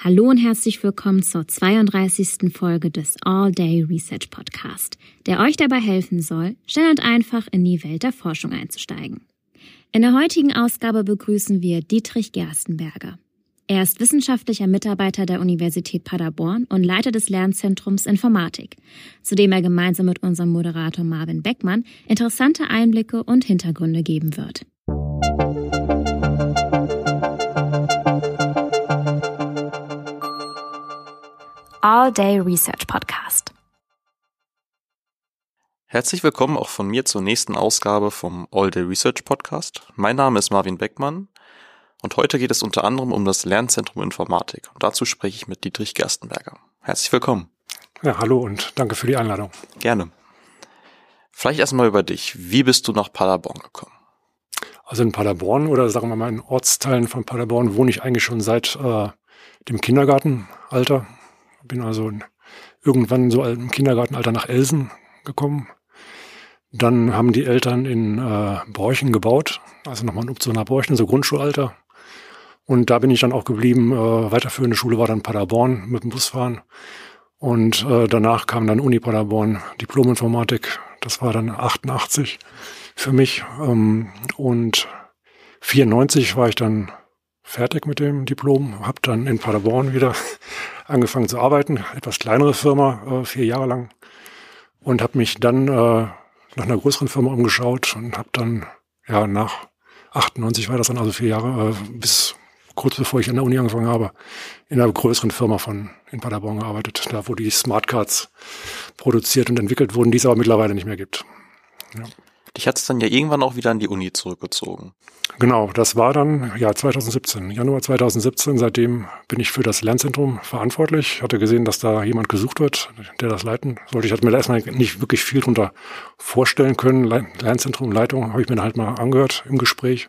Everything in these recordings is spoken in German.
Hallo und herzlich willkommen zur 32. Folge des All Day Research Podcast, der euch dabei helfen soll, schnell und einfach in die Welt der Forschung einzusteigen. In der heutigen Ausgabe begrüßen wir Dietrich Gerstenberger. Er ist wissenschaftlicher Mitarbeiter der Universität Paderborn und Leiter des Lernzentrums Informatik, zu dem er gemeinsam mit unserem Moderator Marvin Beckmann interessante Einblicke und Hintergründe geben wird. All Day Research Podcast. Herzlich willkommen auch von mir zur nächsten Ausgabe vom All Day Research Podcast. Mein Name ist Marvin Beckmann und heute geht es unter anderem um das Lernzentrum Informatik und dazu spreche ich mit Dietrich Gerstenberger. Herzlich willkommen. Ja, hallo und danke für die Einladung. Gerne. Vielleicht erstmal über dich. Wie bist du nach Paderborn gekommen? Also in Paderborn oder sagen wir mal in Ortsteilen von Paderborn wohne ich eigentlich schon seit äh, dem Kindergartenalter. Bin also irgendwann so im Kindergartenalter nach Elsen gekommen. Dann haben die Eltern in äh, Borchen gebaut, also nochmal ein Umzug nach Borchen, so Grundschulalter. Und da bin ich dann auch geblieben. Äh, weiterführende Schule war dann Paderborn mit dem Busfahren. Und äh, danach kam dann Uni Paderborn, Diplominformatik. Das war dann 88 für mich. Ähm, und 94 war ich dann fertig mit dem Diplom, habe dann in Paderborn wieder angefangen zu arbeiten, etwas kleinere Firma, äh, vier Jahre lang und habe mich dann äh, nach einer größeren Firma umgeschaut und habe dann ja nach 98 war das dann also vier Jahre äh, bis kurz bevor ich an der Uni angefangen habe, in einer größeren Firma von in Paderborn gearbeitet, da wo die Smartcards produziert und entwickelt wurden, die es aber mittlerweile nicht mehr gibt. Ja. Dich hat es dann ja irgendwann auch wieder an die Uni zurückgezogen. Genau, das war dann ja 2017, Januar 2017. Seitdem bin ich für das Lernzentrum verantwortlich. Ich hatte gesehen, dass da jemand gesucht wird, der das leiten sollte. Ich hatte mir erstmal nicht wirklich viel drunter vorstellen können. Lernzentrum, Leitung habe ich mir dann halt mal angehört im Gespräch.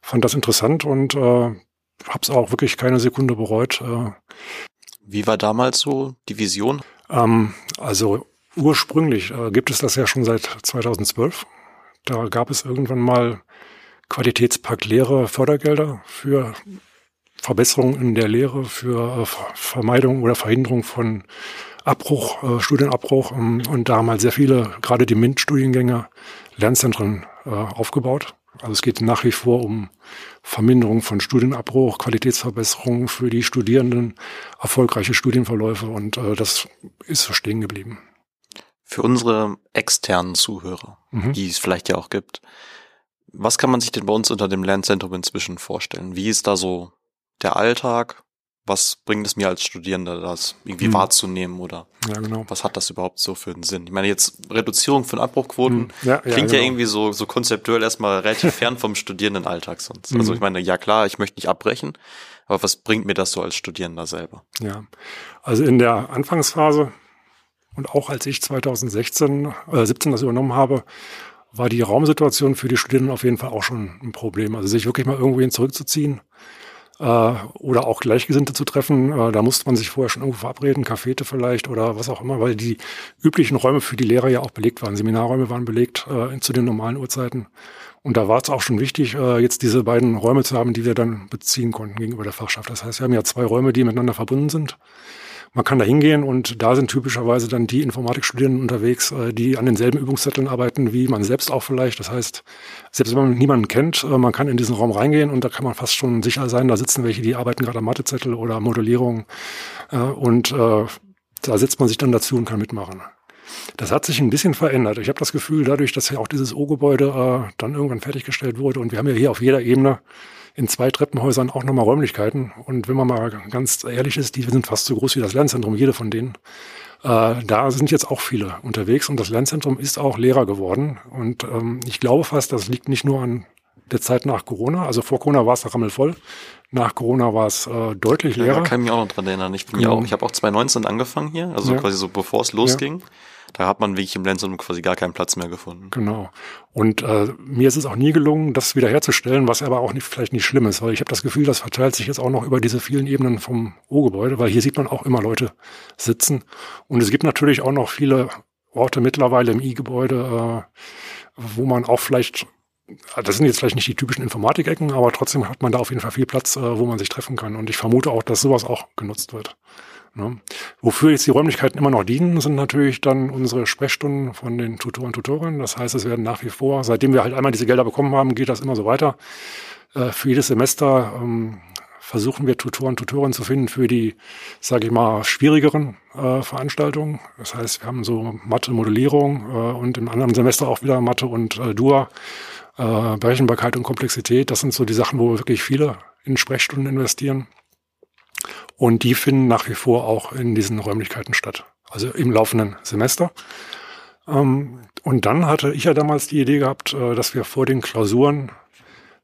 Fand das interessant und äh, habe es auch wirklich keine Sekunde bereut. Äh, Wie war damals so die Vision? Ähm, also ursprünglich äh, gibt es das ja schon seit 2012. Da gab es irgendwann mal Qualitätspakt Lehre Fördergelder für Verbesserungen in der Lehre, für äh, Vermeidung oder Verhinderung von Abbruch, äh, Studienabbruch. Ähm, und da haben halt sehr viele, gerade die MINT-Studiengänge, Lernzentren äh, aufgebaut. Also es geht nach wie vor um Verminderung von Studienabbruch, Qualitätsverbesserung für die Studierenden, erfolgreiche Studienverläufe und äh, das ist so stehen geblieben. Für unsere externen Zuhörer, mhm. die es vielleicht ja auch gibt, was kann man sich denn bei uns unter dem Lernzentrum inzwischen vorstellen? Wie ist da so der Alltag? Was bringt es mir als Studierender, das irgendwie hm. wahrzunehmen oder ja, genau. was hat das überhaupt so für einen Sinn? Ich meine, jetzt Reduzierung von Abbruchquoten hm. ja, klingt ja, genau. ja, irgendwie so, so konzeptuell erstmal relativ fern vom Studierendenalltag sonst. Also hm. ich meine, ja klar, ich möchte nicht abbrechen, aber was bringt mir das so als Studierender selber? Ja, also in der Anfangsphase und auch als ich 2016, äh, 17 das übernommen habe, war die Raumsituation für die Studierenden auf jeden Fall auch schon ein Problem. Also sich wirklich mal irgendwohin zurückzuziehen äh, oder auch Gleichgesinnte zu treffen, äh, da musste man sich vorher schon irgendwo verabreden, Cafete vielleicht oder was auch immer, weil die üblichen Räume für die Lehrer ja auch belegt waren. Seminarräume waren belegt äh, zu den normalen Uhrzeiten. Und da war es auch schon wichtig, äh, jetzt diese beiden Räume zu haben, die wir dann beziehen konnten gegenüber der Fachschaft. Das heißt, wir haben ja zwei Räume, die miteinander verbunden sind. Man kann da hingehen und da sind typischerweise dann die Informatikstudierenden unterwegs, äh, die an denselben Übungszetteln arbeiten wie man selbst auch vielleicht. Das heißt, selbst wenn man niemanden kennt, äh, man kann in diesen Raum reingehen und da kann man fast schon sicher sein, da sitzen welche, die arbeiten gerade am Mathezettel oder Modellierung äh, und da setzt man sich dann dazu und kann mitmachen. Das hat sich ein bisschen verändert. Ich habe das Gefühl, dadurch, dass ja auch dieses O-Gebäude äh, dann irgendwann fertiggestellt wurde und wir haben ja hier auf jeder Ebene in zwei Treppenhäusern auch nochmal Räumlichkeiten. Und wenn man mal ganz ehrlich ist, die sind fast so groß wie das Lernzentrum, jede von denen. Äh, da sind jetzt auch viele unterwegs und das Lernzentrum ist auch leerer geworden. Und ähm, ich glaube fast, das liegt nicht nur an der Zeit nach Corona. Also vor Corona war es rammelvoll. Nach Corona war es äh, deutlich leerer. Ja, da kann ich mich auch noch dran erinnern. Ich bin genau. ja auch, ich habe auch 2019 angefangen hier, also ja. quasi so bevor es losging. Ja. Da hat man wirklich im Lenzum quasi gar keinen Platz mehr gefunden. Genau. Und äh, mir ist es auch nie gelungen, das wiederherzustellen, was aber auch nicht, vielleicht nicht schlimm ist, weil ich habe das Gefühl, das verteilt sich jetzt auch noch über diese vielen Ebenen vom O-Gebäude, weil hier sieht man auch immer Leute sitzen. Und es gibt natürlich auch noch viele Orte mittlerweile im I-Gebäude, äh, wo man auch vielleicht das sind jetzt vielleicht nicht die typischen Informatikecken, aber trotzdem hat man da auf jeden Fall viel Platz, äh, wo man sich treffen kann. Und ich vermute auch, dass sowas auch genutzt wird. Ne? Wofür jetzt die Räumlichkeiten immer noch dienen, sind natürlich dann unsere Sprechstunden von den Tutoren und Tutorinnen. Das heißt, es werden nach wie vor, seitdem wir halt einmal diese Gelder bekommen haben, geht das immer so weiter. Äh, für jedes Semester ähm, versuchen wir Tutoren und Tutorinnen zu finden für die, sage ich mal, schwierigeren äh, Veranstaltungen. Das heißt, wir haben so Mathe-Modellierung äh, und im anderen Semester auch wieder Mathe und äh, Dua, äh, Berechenbarkeit und Komplexität. Das sind so die Sachen, wo wir wirklich viele in Sprechstunden investieren. Und die finden nach wie vor auch in diesen Räumlichkeiten statt. Also im laufenden Semester. Ähm, und dann hatte ich ja damals die Idee gehabt, äh, dass wir vor den Klausuren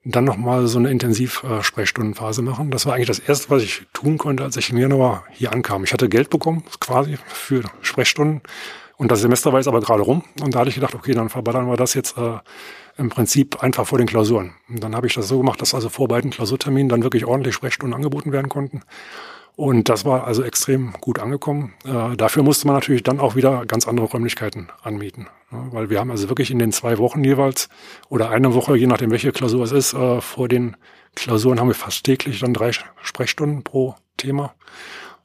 dann nochmal so eine Intensiv-Sprechstundenphase machen. Das war eigentlich das Erste, was ich tun konnte, als ich im Januar hier ankam. Ich hatte Geld bekommen, quasi, für Sprechstunden. Und das Semester war jetzt aber gerade rum. Und da hatte ich gedacht, okay, dann verballern wir das jetzt äh, im Prinzip einfach vor den Klausuren. Und dann habe ich das so gemacht, dass also vor beiden Klausurterminen dann wirklich ordentlich Sprechstunden angeboten werden konnten. Und das war also extrem gut angekommen. Äh, dafür musste man natürlich dann auch wieder ganz andere Räumlichkeiten anmieten. Ja, weil wir haben also wirklich in den zwei Wochen jeweils oder eine Woche, je nachdem welche Klausur es ist, äh, vor den Klausuren haben wir fast täglich dann drei Sprechstunden pro Thema.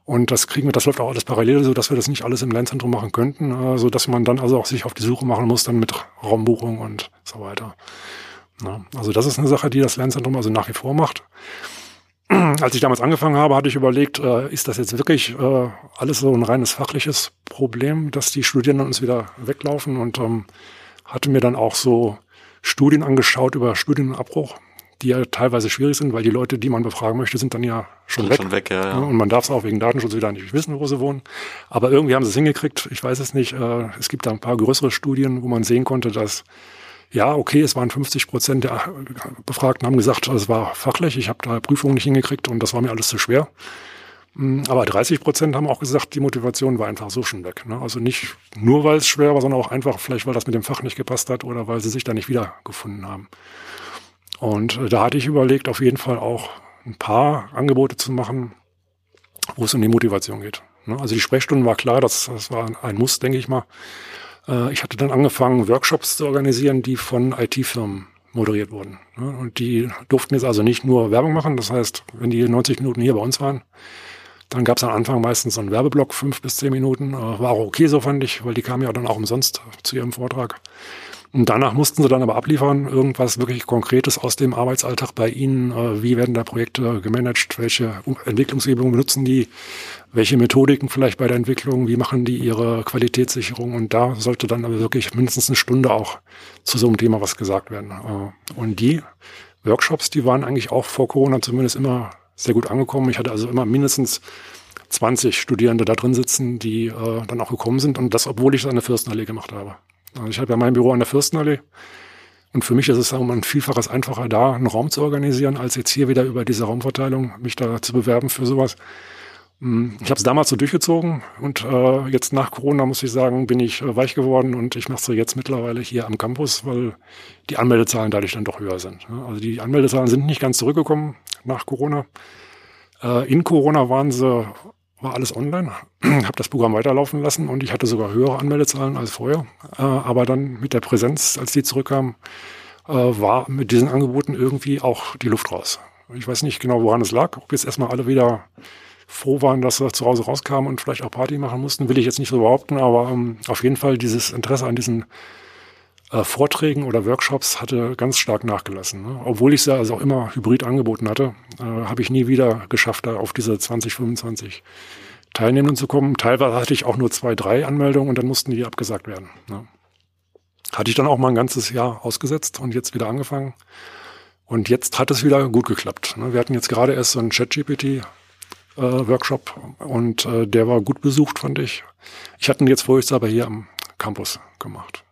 Und das kriegen wir, das läuft auch alles parallel, so dass wir das nicht alles im Lernzentrum machen könnten, äh, so dass man dann also auch sich auf die Suche machen muss, dann mit Raumbuchung und so weiter. Ja, also das ist eine Sache, die das Lernzentrum also nach wie vor macht. als ich damals angefangen habe, hatte ich überlegt, äh, ist das jetzt wirklich äh, alles so ein reines fachliches Problem, dass die Studierenden uns wieder weglaufen und ähm, hatte mir dann auch so Studien angeschaut über Studienabbruch, die ja teilweise schwierig sind, weil die Leute, die man befragen möchte, sind dann ja schon sind weg. Schon weg ja, ja. Und man darf es auch wegen Datenschutz wieder nicht wissen, wo sie wohnen. Aber irgendwie haben sie es hingekriegt. Ich weiß es nicht. Äh, es gibt da ein paar größere Studien, wo man sehen konnte, dass ja, okay, es waren 50 Prozent der Befragten haben gesagt, es war fachlich, ich habe da Prüfungen nicht hingekriegt und das war mir alles zu schwer. Hm, aber 30 Prozent haben auch gesagt, die Motivation war einfach so schon weg. Ne? Also nicht nur, weil es schwer war, sondern auch einfach vielleicht, weil das mit dem Fach nicht gepasst hat oder weil sie sich da nicht wiedergefunden haben. Und äh, da hatte ich überlegt, auf jeden Fall auch ein paar Angebote zu machen, wo es um die Motivation geht. Ne? Also die Sprechstunden war klar, das, das war ein Muss, denke ich mal. Äh, ich hatte dann angefangen, Workshops zu organisieren, die von IT-Firmen moderiert wurden. Und die durften jetzt also nicht nur Werbung machen. Das heißt, wenn die 90 Minuten hier bei uns waren, dann gab es am Anfang meistens so einen Werbeblock, fünf bis zehn Minuten. Äh, war auch okay, so fand ich, weil die kamen ja dann auch umsonst zu ihrem Vortrag. Und danach mussten sie dann aber abliefern, irgendwas wirklich Konkretes aus dem Arbeitsalltag bei Ihnen. Äh, wie werden da Projekte gemanagt? Welche Entwicklungsübungen benutzen die? Welche Methodiken vielleicht bei der Entwicklung? Wie machen die ihre Qualitätssicherung? Und da sollte dann aber wirklich mindestens eine Stunde auch zu so einem Thema was gesagt werden. Äh, und die Workshops, die waren eigentlich auch vor Corona zumindest immer sehr gut angekommen. Ich hatte also immer mindestens 20 Studierende da drin sitzen, die äh, dann auch gekommen sind. Und das, obwohl ich es an der Fürstenallee gemacht habe. Also ich habe ja mein Büro an der Fürstenallee. Und für mich ist es um ein Vielfaches einfacher, da einen Raum zu organisieren, als jetzt hier wieder über diese Raumverteilung mich da zu bewerben für sowas. Hm, ich habe es damals so durchgezogen und äh, jetzt nach Corona muss ich sagen, bin ich äh, weich geworden und ich mache es jetzt mittlerweile hier am Campus, weil die Anmeldezahlen dadurch dann doch höher sind. Also die Anmeldezahlen sind nicht ganz zurückgekommen nach Corona. Äh, in Corona waren sie war alles online, habe das Programm weiterlaufen lassen und ich hatte sogar höhere Anmeldezahlen als vorher. Äh, aber dann mit der Präsenz, als die zurückkamen, äh, war mit diesen Angeboten irgendwie auch die Luft raus. Ich weiß nicht genau, woran es lag. Ob jetzt erstmal alle wieder froh waren, dass sie zu Hause rauskamen und vielleicht auch Party machen mussten, will ich jetzt nicht so behaupten, aber ähm, auf jeden Fall dieses Interesse an diesen äh, Vorträgen oder Workshops hatte ganz stark nachgelassen. Ne? Obwohl ich sie also auch immer hybrid angeboten hatte, äh, habe ich nie wieder geschafft, da auf diese 20, 25 Teilnehmenden zu kommen. Teilweise hatte ich auch nur zwei, drei Anmeldungen und dann mussten die abgesagt werden. Ne? Hatte ich dann auch mal ein ganzes Jahr ausgesetzt und jetzt wieder angefangen. Und jetzt hat es wieder gut geklappt. Ne? Wir hatten jetzt gerade erst so einen Chat-GPT-Workshop äh, und äh, der war gut besucht, fand ich. Ich hatte ihn jetzt vorher aber hier am Campus gemacht.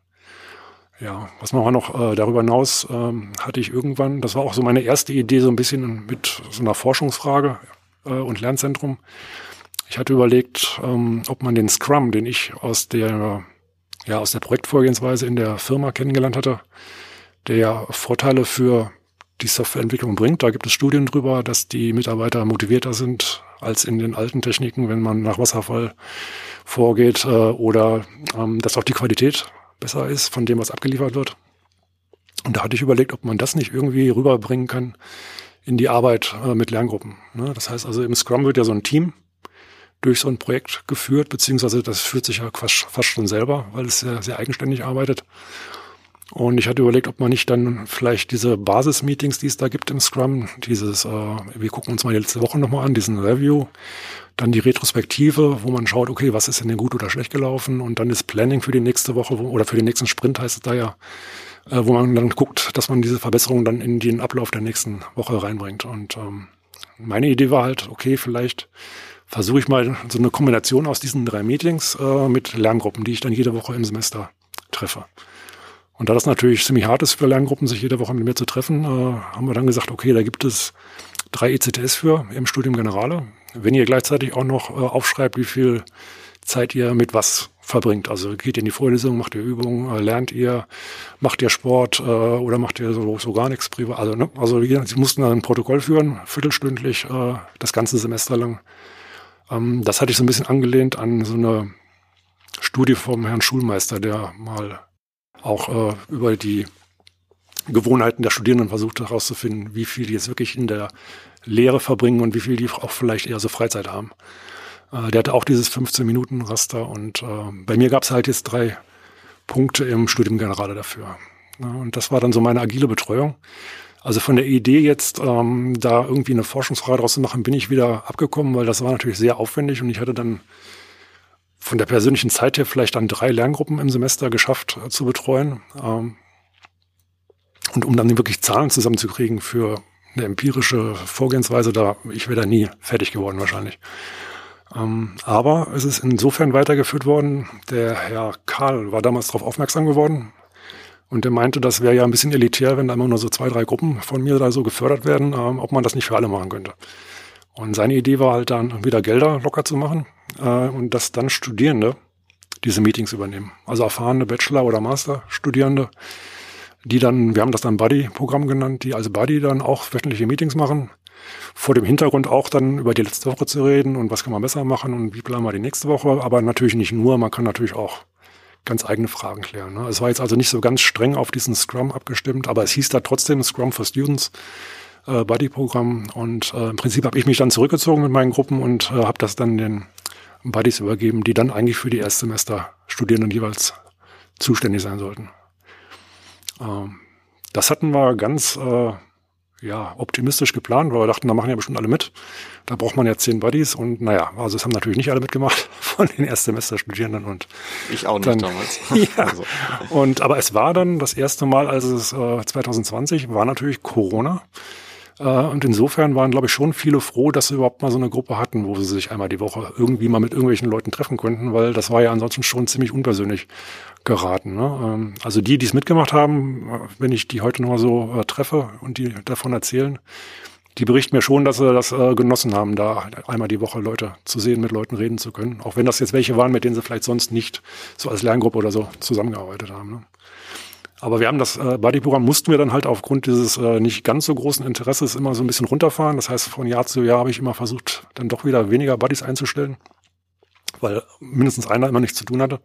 Ja, was machen wir noch äh, darüber hinaus? Ähm, hatte ich irgendwann, das war auch so meine erste Idee, so ein bisschen mit so einer Forschungsfrage äh, und Lernzentrum. Ich hatte überlegt, ähm, ob man den Scrum, den ich aus der, ja, aus der Projektvorgehensweise in der Firma kennengelernt hatte, der Vorteile für die Softwareentwicklung bringt. Da gibt es Studien drüber, dass die Mitarbeiter motivierter sind als in den alten Techniken, wenn man nach Wasserfall vorgeht äh, oder ähm, dass auch die Qualität besser ist von dem, was abgeliefert wird. Und da hatte ich überlegt, ob man das nicht irgendwie rüberbringen kann in die Arbeit äh, mit Lerngruppen. Ne? Das heißt also, im Scrum wird ja so ein Team durch so ein Projekt geführt, beziehungsweise das führt sich ja fast, fast schon selber, weil es sehr, sehr eigenständig arbeitet. Und ich hatte überlegt, ob man nicht dann vielleicht diese Basis-Meetings, die es da gibt im Scrum, dieses, äh, wir gucken uns mal die letzte Woche nochmal an, diesen Review, dann die Retrospektive, wo man schaut, okay, was ist denn gut oder schlecht gelaufen und dann das Planning für die nächste Woche wo, oder für den nächsten Sprint heißt es da ja, äh, wo man dann guckt, dass man diese Verbesserungen dann in den Ablauf der nächsten Woche reinbringt. Und ähm, meine Idee war halt, okay, vielleicht versuche ich mal so eine Kombination aus diesen drei Meetings äh, mit Lerngruppen, die ich dann jede Woche im Semester treffe. Und da das natürlich ziemlich hart ist für Lerngruppen, sich jede Woche mit mir zu treffen, äh, haben wir dann gesagt, okay, da gibt es drei ECTS für im Studium Generale. Wenn ihr gleichzeitig auch noch äh, aufschreibt, wie viel Zeit ihr mit was verbringt. Also geht ihr in die Vorlesung, macht ihr Übungen, äh, lernt ihr, macht ihr Sport oder macht ihr so, so gar nichts privat. Also, ne? also sie mussten dann ein Protokoll führen, viertelstündlich, das ganze Semester lang. Ähm, das hatte ich so ein bisschen angelehnt an so eine Studie vom Herrn Schulmeister, der mal auch äh, über die Gewohnheiten der Studierenden versucht herauszufinden, wie viel die jetzt wirklich in der Lehre verbringen und wie viel die auch vielleicht eher so Freizeit haben. Äh, der hatte auch dieses 15-Minuten-Raster und äh, bei mir gab es halt jetzt drei Punkte im Studium Generale dafür. Ja, und das war dann so meine agile Betreuung. Also von der Idee jetzt, ähm, da irgendwie eine Forschungsfrage draus zu machen, bin ich wieder abgekommen, weil das war natürlich sehr aufwendig und ich hatte dann von der persönlichen Zeit her vielleicht dann drei Lerngruppen im Semester geschafft äh, zu betreuen. Ähm, und um dann wirklich Zahlen zusammenzukriegen für eine empirische Vorgehensweise, da ich wäre da nie fertig geworden wahrscheinlich. Ähm, aber es ist insofern weitergeführt worden. Der Herr Karl war damals darauf aufmerksam geworden und der meinte, das wäre ja ein bisschen elitär, wenn da immer nur so zwei, drei Gruppen von mir da so gefördert werden, ähm, ob man das nicht für alle machen könnte. Und seine Idee war halt dann wieder Gelder locker zu machen äh, und dass dann Studierende diese Meetings übernehmen. Also erfahrene Bachelor- oder Master-Studierende, die dann, wir haben das dann Buddy-Programm genannt, die als Buddy dann auch wöchentliche Meetings machen. Vor dem Hintergrund auch dann über die letzte Woche zu reden und was kann man besser machen und wie planen wir die nächste Woche. Aber natürlich nicht nur, man kann natürlich auch ganz eigene Fragen klären. Ne? Es war jetzt also nicht so ganz streng auf diesen Scrum abgestimmt, aber es hieß da trotzdem Scrum for Students äh, Buddy-Programm. Und äh, im Prinzip habe ich mich dann zurückgezogen mit meinen Gruppen und äh, habe das dann den Buddies übergeben, die dann eigentlich für die Erstsemester-Studierenden jeweils zuständig sein sollten. Ähm, das hatten wir ganz äh, ja, optimistisch geplant, weil wir dachten, da machen ja bestimmt alle mit. Da braucht man ja zehn Buddies und naja, also es haben natürlich nicht alle mitgemacht von den Erstsemester-Studierenden und ich auch nicht dann, damals. ja, also. und aber es war dann das erste Mal, als es äh, 2020 war natürlich Corona. Äh, und insofern waren, glaube ich, schon viele froh, dass sie überhaupt mal so eine Gruppe hatten, wo sie sich einmal die Woche irgendwie mal mit irgendwelchen Leuten treffen konnten, weil das war ja ansonsten schon ziemlich unpersönlich geraten. Ne? Ähm, also die, die es mitgemacht haben, äh, wenn ich die heute noch mal so äh, treffe und die davon erzählen, die berichten mir schon, dass sie das genossen haben, da einmal die Woche Leute zu sehen, mit Leuten reden zu können. Auch wenn das jetzt welche waren, mit denen sie vielleicht sonst nicht so als Lerngruppe oder so zusammengearbeitet haben. Ne? Aber wir haben das äh, Buddy-Programm mussten wir dann halt aufgrund dieses äh, nicht ganz so großen Interesses immer so ein bisschen runterfahren. Das heißt, von Jahr zu Jahr habe ich immer versucht, dann doch wieder weniger Buddies einzustellen, weil mindestens einer immer nichts zu tun hatte.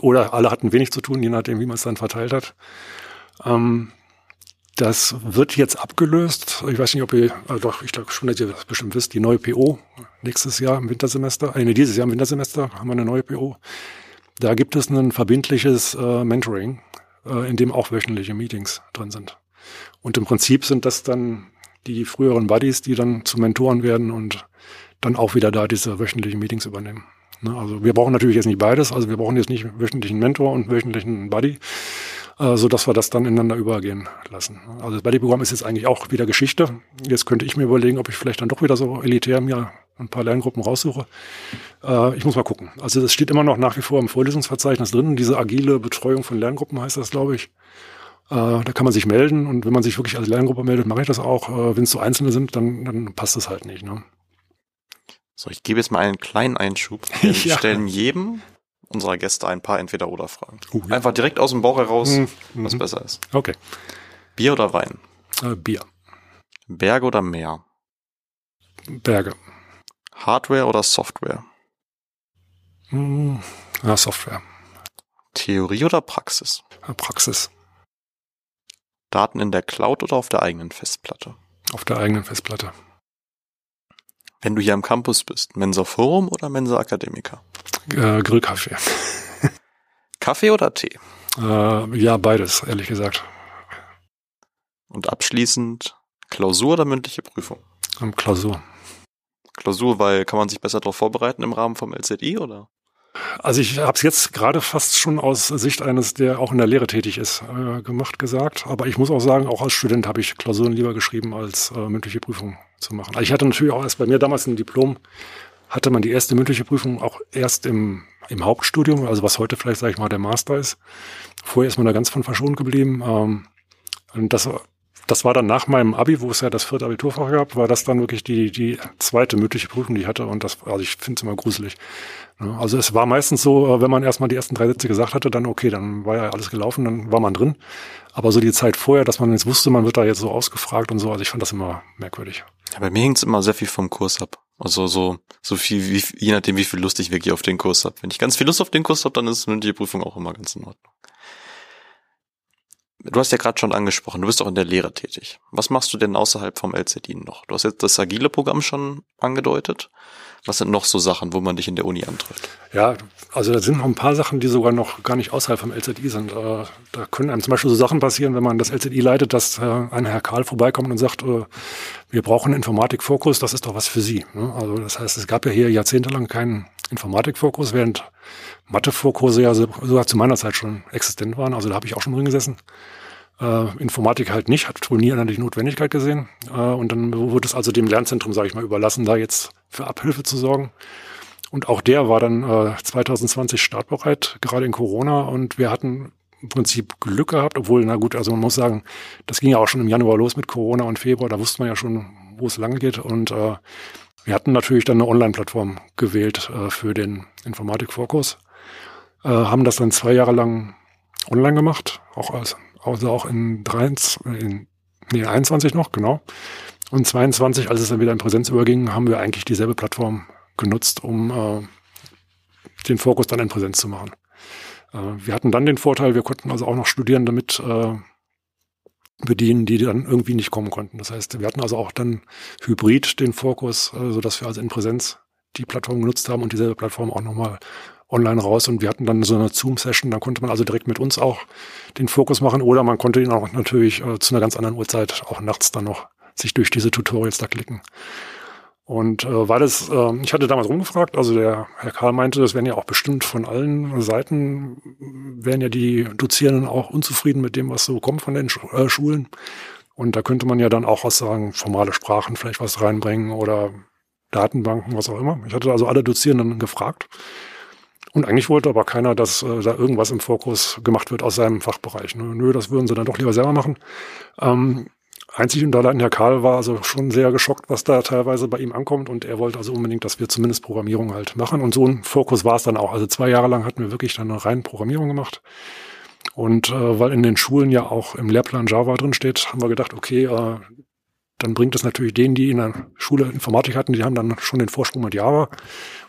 Oder alle hatten wenig zu tun, je nachdem, wie man es dann verteilt hat. Ähm, das wird jetzt abgelöst. Ich weiß nicht, ob ihr, äh, doch, ich glaube schon, dass ihr das bestimmt wisst, die neue PO nächstes Jahr im Wintersemester, äh, nee, dieses Jahr im Wintersemester haben wir eine neue PO. Da gibt es ein verbindliches äh, Mentoring äh, in dem auch wöchentliche Meetings drin sind. Und im Prinzip sind das dann die früheren Buddies, die dann zu Mentoren werden und dann auch wieder da diese wöchentlichen Meetings übernehmen. Ne, also wir brauchen natürlich jetzt nicht beides, also wir brauchen jetzt nicht wöchentlichen Mentor und wöchentlichen Buddy, äh, so dass wir das dann ineinander übergehen lassen. Also das Buddy-Programm ist jetzt eigentlich auch wieder Geschichte. Jetzt könnte ich mir überlegen, ob ich vielleicht dann doch wieder so elitär mir ein paar Lerngruppen raussuche. Äh, ich muss mal gucken. Also das steht immer noch nach wie vor im Vorlesungsverzeichnis drin. Diese agile Betreuung von Lerngruppen heißt das, glaube ich. Äh, da kann man sich melden und wenn man sich wirklich als Lerngruppe meldet, mache ich das auch. Äh, wenn es so Einzelne sind, dann, dann passt das halt nicht. Ne? So, ich gebe jetzt mal einen kleinen Einschub. Wir ja. stellen jedem unserer Gäste ein paar Entweder-Oder-Fragen. Uh, ja. Einfach direkt aus dem Bauch heraus, mhm. was mhm. besser ist. Okay. Bier oder Wein? Äh, Bier. Berge oder Meer? Berge. Hardware oder Software? Hm, ja, Software. Theorie oder Praxis? Praxis. Daten in der Cloud oder auf der eigenen Festplatte? Auf der eigenen Festplatte. Wenn du hier am Campus bist, Mensa Forum oder Mensa Academica? Äh, Grillkaffee. Kaffee oder Tee? Äh, ja, beides, ehrlich gesagt. Und abschließend Klausur oder mündliche Prüfung? Ähm, Klausur. Klausur, weil kann man sich besser darauf vorbereiten im Rahmen vom LZI oder? Also ich habe es jetzt gerade fast schon aus Sicht eines, der auch in der Lehre tätig ist, äh, gemacht, gesagt. Aber ich muss auch sagen, auch als Student habe ich Klausuren lieber geschrieben, als äh, mündliche Prüfungen zu machen. Also ich hatte natürlich auch erst bei mir damals ein Diplom, hatte man die erste mündliche Prüfung auch erst im, im Hauptstudium, also was heute vielleicht, sage ich mal, der Master ist. Vorher ist man da ganz von verschont geblieben. Ähm, und das das war dann nach meinem Abi, wo es ja das vierte Abiturfach gab, war das dann wirklich die, die zweite mündliche Prüfung, die ich hatte. Und das, also ich finde es immer gruselig. Also es war meistens so, äh, wenn man erstmal die ersten drei Sätze gesagt hatte, dann okay, dann war ja alles gelaufen, dann war man drin. Aber so die Zeit vorher, dass man jetzt wusste, man wird da jetzt so ausgefragt und so, also ich fand das immer merkwürdig. Ja, bei mir hängt es immer sehr viel vom Kurs ab. Also so, so viel, wie, je nachdem, wie viel Lust ich wirklich auf den Kurs habe. Wenn ich ganz viel Lust auf den Kurs habe, dann ist mündliche Prüfung auch immer ganz in Ordnung. Du hast ja gerade schon angesprochen, du bist auch in der Lehre tätig. Was machst du denn außerhalb vom LZI noch? Du hast jetzt das agile Programm schon angedeutet. Was sind noch so Sachen, wo man dich in der Uni antrifft? Ja, also da sind noch ein paar Sachen, die sogar noch gar nicht außerhalb vom LZI sind. Äh, da können einem zum Beispiel so Sachen passieren, wenn man das LZI leitet, dass äh, ein Herr Karl vorbeikommt und sagt, äh, wir brauchen Informatikfokus, das ist doch was für Sie. Ne? Also das heißt, es gab ja hier jahrzehntelang keinen Informatikfokus, während Mathevorkurse ja sogar zu meiner Zeit schon existent waren. Also da habe ich auch schon drin gesessen. Äh, Informatik halt nicht, hat wohl nie einer die Notwendigkeit gesehen. Äh, und dann wurde es also dem Lernzentrum, sage ich mal, überlassen, da jetzt für Abhilfe zu sorgen. Und auch der war dann äh, 2020 startbereit, gerade in Corona. Und wir hatten im Prinzip Glück gehabt, obwohl, na gut, also man muss sagen, das ging ja auch schon im Januar los mit Corona und Februar, da wusste man ja schon, wo es lang geht. Und äh, wir hatten natürlich dann eine Online-Plattform gewählt äh, für den Informatikfokus. Äh, haben das dann zwei Jahre lang online gemacht, auch als, also auch in, 23, in nee, 21 noch, genau. Und 22, als es dann wieder in Präsenz überging, haben wir eigentlich dieselbe Plattform genutzt, um äh, den Fokus dann in Präsenz zu machen. Äh, wir hatten dann den Vorteil, wir konnten also auch noch Studierende damit äh, bedienen, die dann irgendwie nicht kommen konnten. Das heißt, wir hatten also auch dann hybrid den Fokus, äh, so dass wir also in Präsenz die Plattform genutzt haben und dieselbe Plattform auch nochmal online raus und wir hatten dann so eine Zoom-Session, da konnte man also direkt mit uns auch den Fokus machen oder man konnte ihn auch natürlich äh, zu einer ganz anderen Uhrzeit auch nachts dann noch sich durch diese Tutorials da klicken. Und äh, weil es, äh, ich hatte damals rumgefragt, also der Herr Karl meinte, das wären ja auch bestimmt von allen Seiten, wären ja die Dozierenden auch unzufrieden mit dem, was so kommt von den Sch äh, Schulen. Und da könnte man ja dann auch was sagen, formale Sprachen vielleicht was reinbringen oder Datenbanken, was auch immer. Ich hatte also alle Dozierenden gefragt. Und eigentlich wollte aber keiner, dass äh, da irgendwas im Fokus gemacht wird aus seinem Fachbereich. Ne? Nö, das würden sie dann doch lieber selber machen. Ähm, einzig und allein Herr Karl war also schon sehr geschockt, was da teilweise bei ihm ankommt. Und er wollte also unbedingt, dass wir zumindest Programmierung halt machen. Und so ein Fokus war es dann auch. Also zwei Jahre lang hatten wir wirklich dann eine reine Programmierung gemacht. Und äh, weil in den Schulen ja auch im Lehrplan Java drin steht, haben wir gedacht, okay, äh, dann bringt es natürlich denen, die in der Schule Informatik hatten, die haben dann schon den Vorsprung mit Java.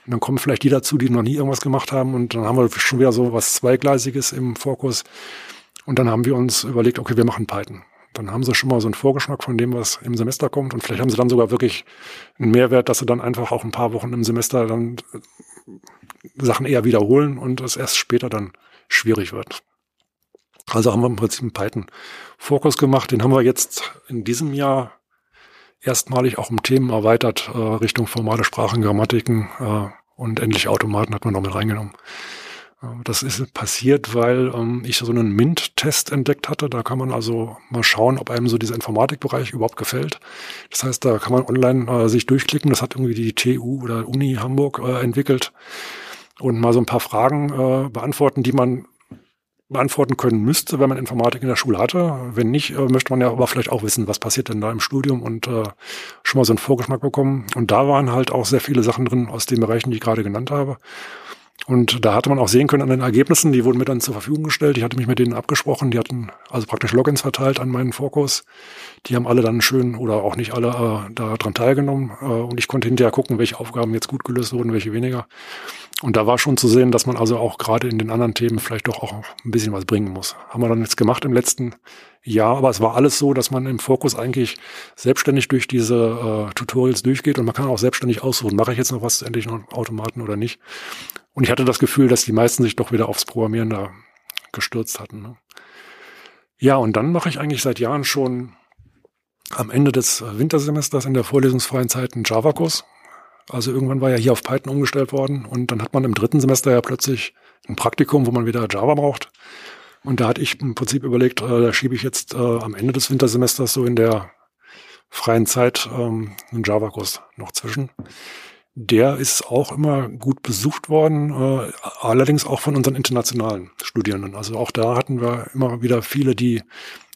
Und dann kommen vielleicht die dazu, die noch nie irgendwas gemacht haben. Und dann haben wir schon wieder so was Zweigleisiges im Fokus. Und dann haben wir uns überlegt, okay, wir machen Python. Dann haben sie schon mal so einen Vorgeschmack von dem, was im Semester kommt. Und vielleicht haben sie dann sogar wirklich einen Mehrwert, dass sie dann einfach auch ein paar Wochen im Semester dann Sachen eher wiederholen und es erst später dann schwierig wird. Also haben wir im Prinzip einen Python-Fokus gemacht. Den haben wir jetzt in diesem Jahr erstmalig auch um Themen erweitert, äh, Richtung formale Sprachen, Grammatiken äh, und endlich Automaten hat man noch mit reingenommen. Äh, das ist passiert, weil ähm, ich so einen MINT-Test entdeckt hatte. Da kann man also mal schauen, ob einem so dieser Informatikbereich überhaupt gefällt. Das heißt, da kann man online äh, sich durchklicken. Das hat irgendwie die TU oder Uni Hamburg äh, entwickelt und mal so ein paar Fragen äh, beantworten, die man beantworten können müsste, wenn man Informatik in der Schule hatte. Wenn nicht, äh, möchte man ja aber vielleicht auch wissen, was passiert denn da im Studium und äh, schon mal so einen Vorgeschmack bekommen. Und da waren halt auch sehr viele Sachen drin aus den Bereichen, die ich gerade genannt habe. Und da hatte man auch sehen können an den Ergebnissen, die wurden mir dann zur Verfügung gestellt. Ich hatte mich mit denen abgesprochen, die hatten also praktisch Logins verteilt an meinen Fokus. Die haben alle dann schön oder auch nicht alle äh, daran teilgenommen. Äh, und ich konnte hinterher gucken, welche Aufgaben jetzt gut gelöst wurden, welche weniger. Und da war schon zu sehen, dass man also auch gerade in den anderen Themen vielleicht doch auch ein bisschen was bringen muss. Haben wir dann jetzt gemacht im letzten Jahr, aber es war alles so, dass man im Fokus eigentlich selbstständig durch diese äh, Tutorials durchgeht und man kann auch selbstständig aussuchen, mache ich jetzt noch was endlich noch Automaten oder nicht. Und ich hatte das Gefühl, dass die meisten sich doch wieder aufs Programmieren da gestürzt hatten. Ne? Ja, und dann mache ich eigentlich seit Jahren schon am Ende des Wintersemesters in der vorlesungsfreien Zeit einen Java-Kurs. Also irgendwann war ja hier auf Python umgestellt worden und dann hat man im dritten Semester ja plötzlich ein Praktikum, wo man wieder Java braucht. Und da hatte ich im Prinzip überlegt, äh, da schiebe ich jetzt äh, am Ende des Wintersemesters so in der freien Zeit ähm, einen Java-Kurs noch zwischen. Der ist auch immer gut besucht worden, äh, allerdings auch von unseren internationalen Studierenden. Also auch da hatten wir immer wieder viele, die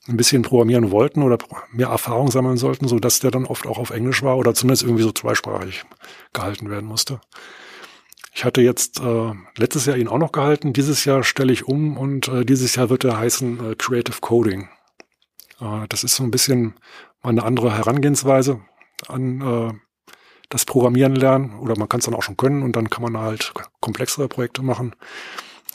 ein bisschen programmieren wollten oder mehr Erfahrung sammeln sollten, so dass der dann oft auch auf Englisch war oder zumindest irgendwie so zweisprachig gehalten werden musste. Ich hatte jetzt äh, letztes Jahr ihn auch noch gehalten. Dieses Jahr stelle ich um und äh, dieses Jahr wird er heißen äh, Creative Coding. Äh, das ist so ein bisschen mal eine andere Herangehensweise an äh, das Programmieren lernen oder man kann es dann auch schon können und dann kann man halt komplexere Projekte machen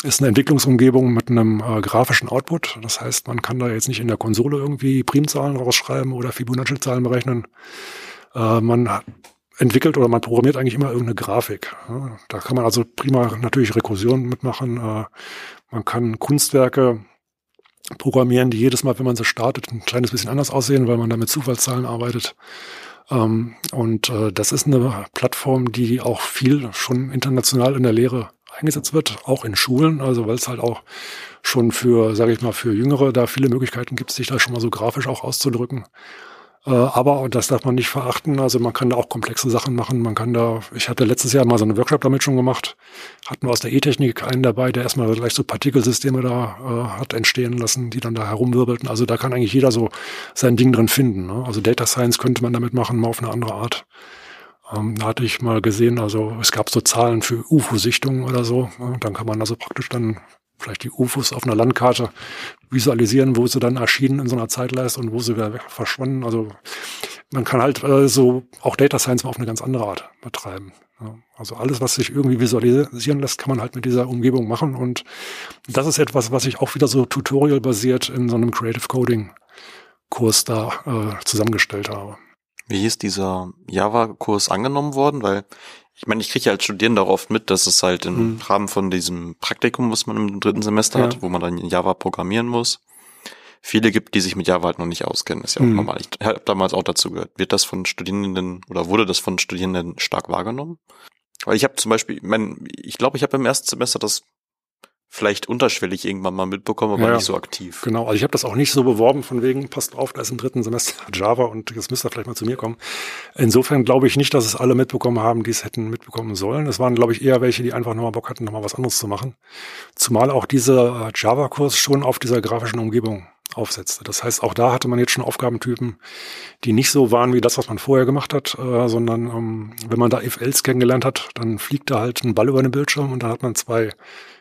ist eine Entwicklungsumgebung mit einem äh, grafischen Output. Das heißt, man kann da jetzt nicht in der Konsole irgendwie Primzahlen rausschreiben oder Fibonacci-Zahlen berechnen. Äh, man entwickelt oder man programmiert eigentlich immer irgendeine Grafik. Ja, da kann man also prima natürlich Rekursion mitmachen. Äh, man kann Kunstwerke programmieren, die jedes Mal, wenn man sie startet, ein kleines bisschen anders aussehen, weil man da mit Zufallszahlen arbeitet. Ähm, und äh, das ist eine Plattform, die auch viel schon international in der Lehre eingesetzt wird, auch in Schulen, also weil es halt auch schon für, sage ich mal, für Jüngere da viele Möglichkeiten gibt, sich da schon mal so grafisch auch auszudrücken. Äh, aber, und das darf man nicht verachten, also man kann da auch komplexe Sachen machen. Man kann da, ich hatte letztes Jahr mal so einen Workshop damit schon gemacht, hatten wir aus der E-Technik einen dabei, der erstmal gleich so Partikelsysteme da äh, hat entstehen lassen, die dann da herumwirbelten. Also da kann eigentlich jeder so sein Ding drin finden. Ne? Also Data Science könnte man damit machen, mal auf eine andere Art. Ähm, da hatte ich mal gesehen, also es gab so Zahlen für UFO-Sichtungen oder so. Ja, dann kann man also praktisch dann vielleicht die UFOs auf einer Landkarte visualisieren, wo sie dann erschienen in so einer Zeitleiste und wo sie wieder verschwanden. Also man kann halt äh, so auch Data Science mal auf eine ganz andere Art betreiben. Ja, also alles, was sich irgendwie visualisieren lässt, kann man halt mit dieser Umgebung machen. Und das ist etwas, was ich auch wieder so tutorial-basiert in so einem Creative Coding Kurs da äh, zusammengestellt habe. Wie ist dieser Java-Kurs angenommen worden? Weil ich meine, ich kriege ja als Studierender auch oft mit, dass es halt im hm. Rahmen von diesem Praktikum, was man im dritten Semester ja. hat, wo man dann Java programmieren muss, viele gibt, die sich mit Java halt noch nicht auskennen. ist ja auch hm. normal. Ich habe damals auch dazu gehört. Wird das von Studierenden oder wurde das von Studierenden stark wahrgenommen? Weil ich habe zum Beispiel, mein, ich glaube, ich habe im ersten Semester das vielleicht unterschwellig irgendwann mal mitbekommen, aber ja, nicht so aktiv. Genau, also ich habe das auch nicht so beworben, von wegen, passt auf, da ist im dritten Semester Java und jetzt müsst ihr vielleicht mal zu mir kommen. Insofern glaube ich nicht, dass es alle mitbekommen haben, die es hätten mitbekommen sollen. Es waren, glaube ich, eher welche, die einfach nochmal Bock hatten, nochmal was anderes zu machen. Zumal auch dieser äh, Java-Kurs schon auf dieser grafischen Umgebung aufsetzte. Das heißt, auch da hatte man jetzt schon Aufgabentypen, die nicht so waren wie das, was man vorher gemacht hat, äh, sondern ähm, wenn man da if-else kennengelernt hat, dann fliegt da halt ein Ball über den Bildschirm und dann hat man zwei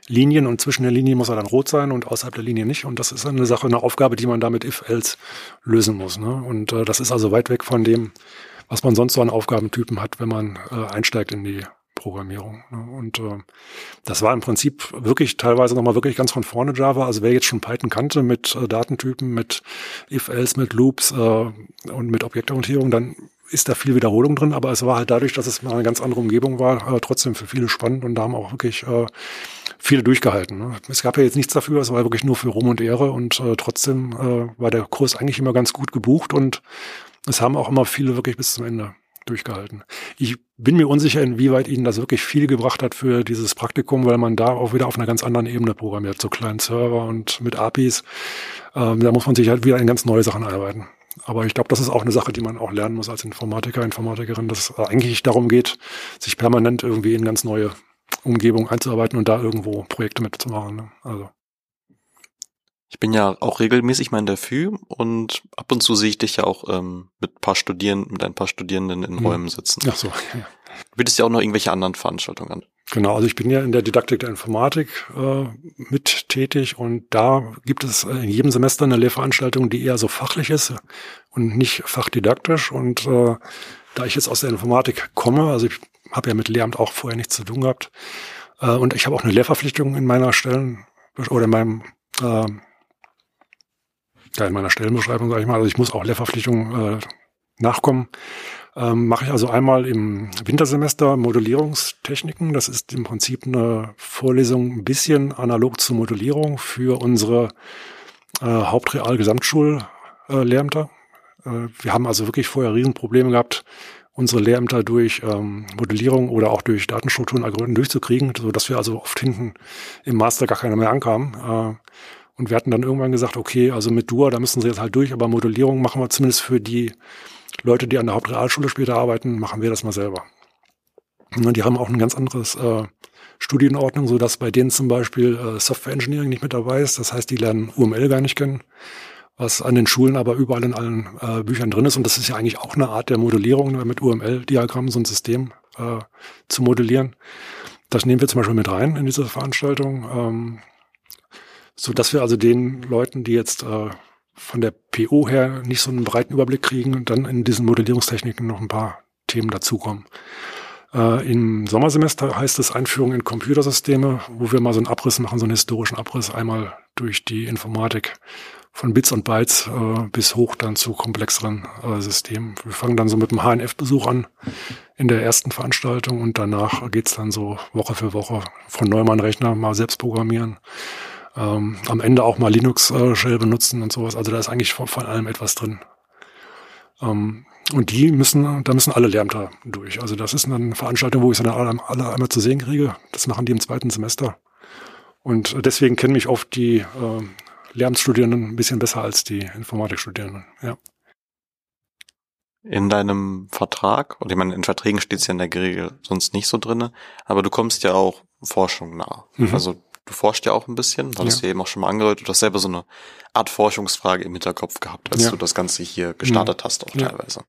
Linien und zwischen der Linie muss er dann rot sein und außerhalb der Linie nicht. Und das ist eine Sache, eine Aufgabe, die man damit if-else lösen muss. Ne? Und äh, das ist also weit weg von dem, was man sonst so an Aufgabentypen hat, wenn man äh, einsteigt in die Programmierung. Ne? Und äh, das war im Prinzip wirklich teilweise nochmal wirklich ganz von vorne Java. Also wer jetzt schon Python kannte mit äh, Datentypen, mit if-else, mit Loops äh, und mit Objektorientierung, dann ist da viel Wiederholung drin, aber es war halt dadurch, dass es mal eine ganz andere Umgebung war, äh, trotzdem für viele spannend und da haben auch wirklich äh, viele durchgehalten. Ne? Es gab ja jetzt nichts dafür, es war wirklich nur für Ruhm und Ehre und äh, trotzdem äh, war der Kurs eigentlich immer ganz gut gebucht und es haben auch immer viele wirklich bis zum Ende durchgehalten. Ich bin mir unsicher, inwieweit Ihnen das wirklich viel gebracht hat für dieses Praktikum, weil man da auch wieder auf einer ganz anderen Ebene programmiert, so kleinen Server und mit APIs. Ähm, da muss man sich halt wieder in ganz neue Sachen arbeiten. Aber ich glaube, das ist auch eine Sache, die man auch lernen muss als Informatiker, Informatikerin, dass es eigentlich darum geht, sich permanent irgendwie in ganz neue Umgebungen einzuarbeiten und da irgendwo Projekte mitzumachen. Ne? Also. Ich bin ja auch regelmäßig mal in der FÜ und ab und zu sehe ich dich ja auch ähm, mit paar Studierenden, mit ein paar Studierenden in hm. Räumen sitzen. Ach so, ja. Du bietest ja auch noch irgendwelche anderen Veranstaltungen an. Genau, also ich bin ja in der Didaktik der Informatik äh, mit tätig und da gibt es äh, in jedem Semester eine Lehrveranstaltung, die eher so fachlich ist und nicht fachdidaktisch. Und äh, da ich jetzt aus der Informatik komme, also ich habe ja mit Lehramt auch vorher nichts zu tun gehabt, Äh, und ich habe auch eine Lehrverpflichtung in meiner Stellen oder in meinem äh, ja, in meiner Stellenbeschreibung, sage ich mal. Also ich muss auch Lehrverpflichtungen äh, nachkommen. Ähm, mache ich also einmal im Wintersemester Modellierungstechniken. Das ist im Prinzip eine Vorlesung ein bisschen analog zur Modellierung für unsere äh, Hauptreal-Gesamtschul-Lehrämter. Äh, wir haben also wirklich vorher Riesenprobleme gehabt, unsere Lehrämter durch ähm, Modellierung oder auch durch Datenstrukturen, Algorithmen durchzukriegen, so dass wir also oft hinten im Master gar keiner mehr ankamen. Äh, und wir hatten dann irgendwann gesagt, okay, also mit Dua, da müssen sie jetzt halt durch, aber Modellierung machen wir zumindest für die Leute, die an der Hauptrealschule später arbeiten, machen wir das mal selber. Und die haben auch ein ganz anderes äh, Studienordnung, so dass bei denen zum Beispiel äh, Software Engineering nicht mit dabei ist. Das heißt, die lernen UML gar nicht kennen, was an den Schulen aber überall in allen äh, Büchern drin ist. Und das ist ja eigentlich auch eine Art der Modellierung, ne, mit UML-Diagrammen so ein System äh, zu modellieren. Das nehmen wir zum Beispiel mit rein in diese Veranstaltung, ähm, so dass wir also den Leuten, die jetzt äh, von der PO her nicht so einen breiten Überblick kriegen dann in diesen Modellierungstechniken noch ein paar Themen dazukommen. Äh, Im Sommersemester heißt es Einführung in Computersysteme, wo wir mal so einen Abriss machen, so einen historischen Abriss, einmal durch die Informatik von Bits und Bytes äh, bis hoch dann zu komplexeren äh, Systemen. Wir fangen dann so mit dem HNF-Besuch an in der ersten Veranstaltung und danach geht's dann so Woche für Woche von Neumann-Rechner mal selbst programmieren ähm, am Ende auch mal Linux-Shell äh, benutzen und sowas. Also da ist eigentlich von, von allem etwas drin. Ähm, und die müssen, da müssen alle Lehrämter durch. Also das ist eine Veranstaltung, wo ich dann alle, alle einmal zu sehen kriege. Das machen die im zweiten Semester. Und deswegen kennen mich oft die äh, Lehramtsstudierenden ein bisschen besser als die Informatikstudierenden. Ja. In deinem Vertrag, oder ich meine, in Verträgen steht es ja in der Regel sonst nicht so drinne, aber du kommst ja auch Forschung nah. Mhm. Also du forschst ja auch ein bisschen, weil ja. du eben auch schon mal angedeutet, du hast selber so eine Art Forschungsfrage im Hinterkopf gehabt, als ja. du das Ganze hier gestartet mhm. hast auch ja. teilweise.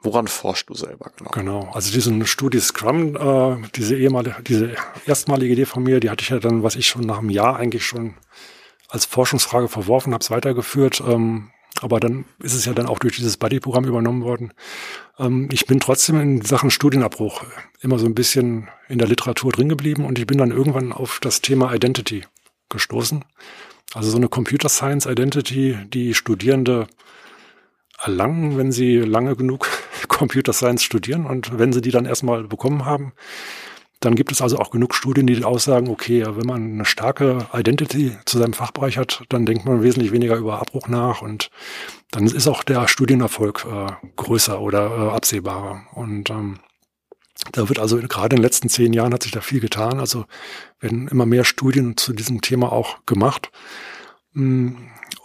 Woran forschst du selber genau? Genau, also diese Studie Scrum, äh, diese ehemalige, diese erstmalige Idee von mir, die hatte ich ja dann, was ich schon nach einem Jahr eigentlich schon als Forschungsfrage verworfen habe, weitergeführt. Ähm, aber dann ist es ja dann auch durch dieses Buddy-Programm übernommen worden. Ähm, ich bin trotzdem in Sachen Studienabbruch immer so ein bisschen in der Literatur drin geblieben und ich bin dann irgendwann auf das Thema Identity gestoßen. Also so eine Computer Science Identity, die Studierende erlangen, wenn sie lange genug Computer Science studieren und wenn sie die dann erstmal bekommen haben, dann gibt es also auch genug Studien, die aussagen, okay, wenn man eine starke Identity zu seinem Fachbereich hat, dann denkt man wesentlich weniger über Abbruch nach und dann ist auch der Studienerfolg äh, größer oder äh, absehbarer. Und ähm, da wird also gerade in den letzten zehn Jahren hat sich da viel getan. Also werden immer mehr Studien zu diesem Thema auch gemacht. Mm,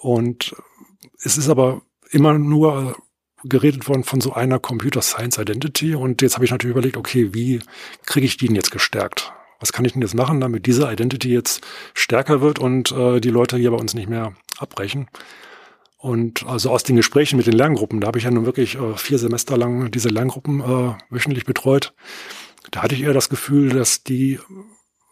und es ist aber immer nur geredet worden von so einer Computer Science Identity und jetzt habe ich natürlich überlegt, okay, wie kriege ich die denn jetzt gestärkt? Was kann ich denn jetzt machen, damit diese Identity jetzt stärker wird und äh, die Leute hier bei uns nicht mehr abbrechen? Und also aus den Gesprächen mit den Lerngruppen, da habe ich ja nun wirklich äh, vier Semester lang diese Lerngruppen äh, wöchentlich betreut. Da hatte ich eher das Gefühl, dass die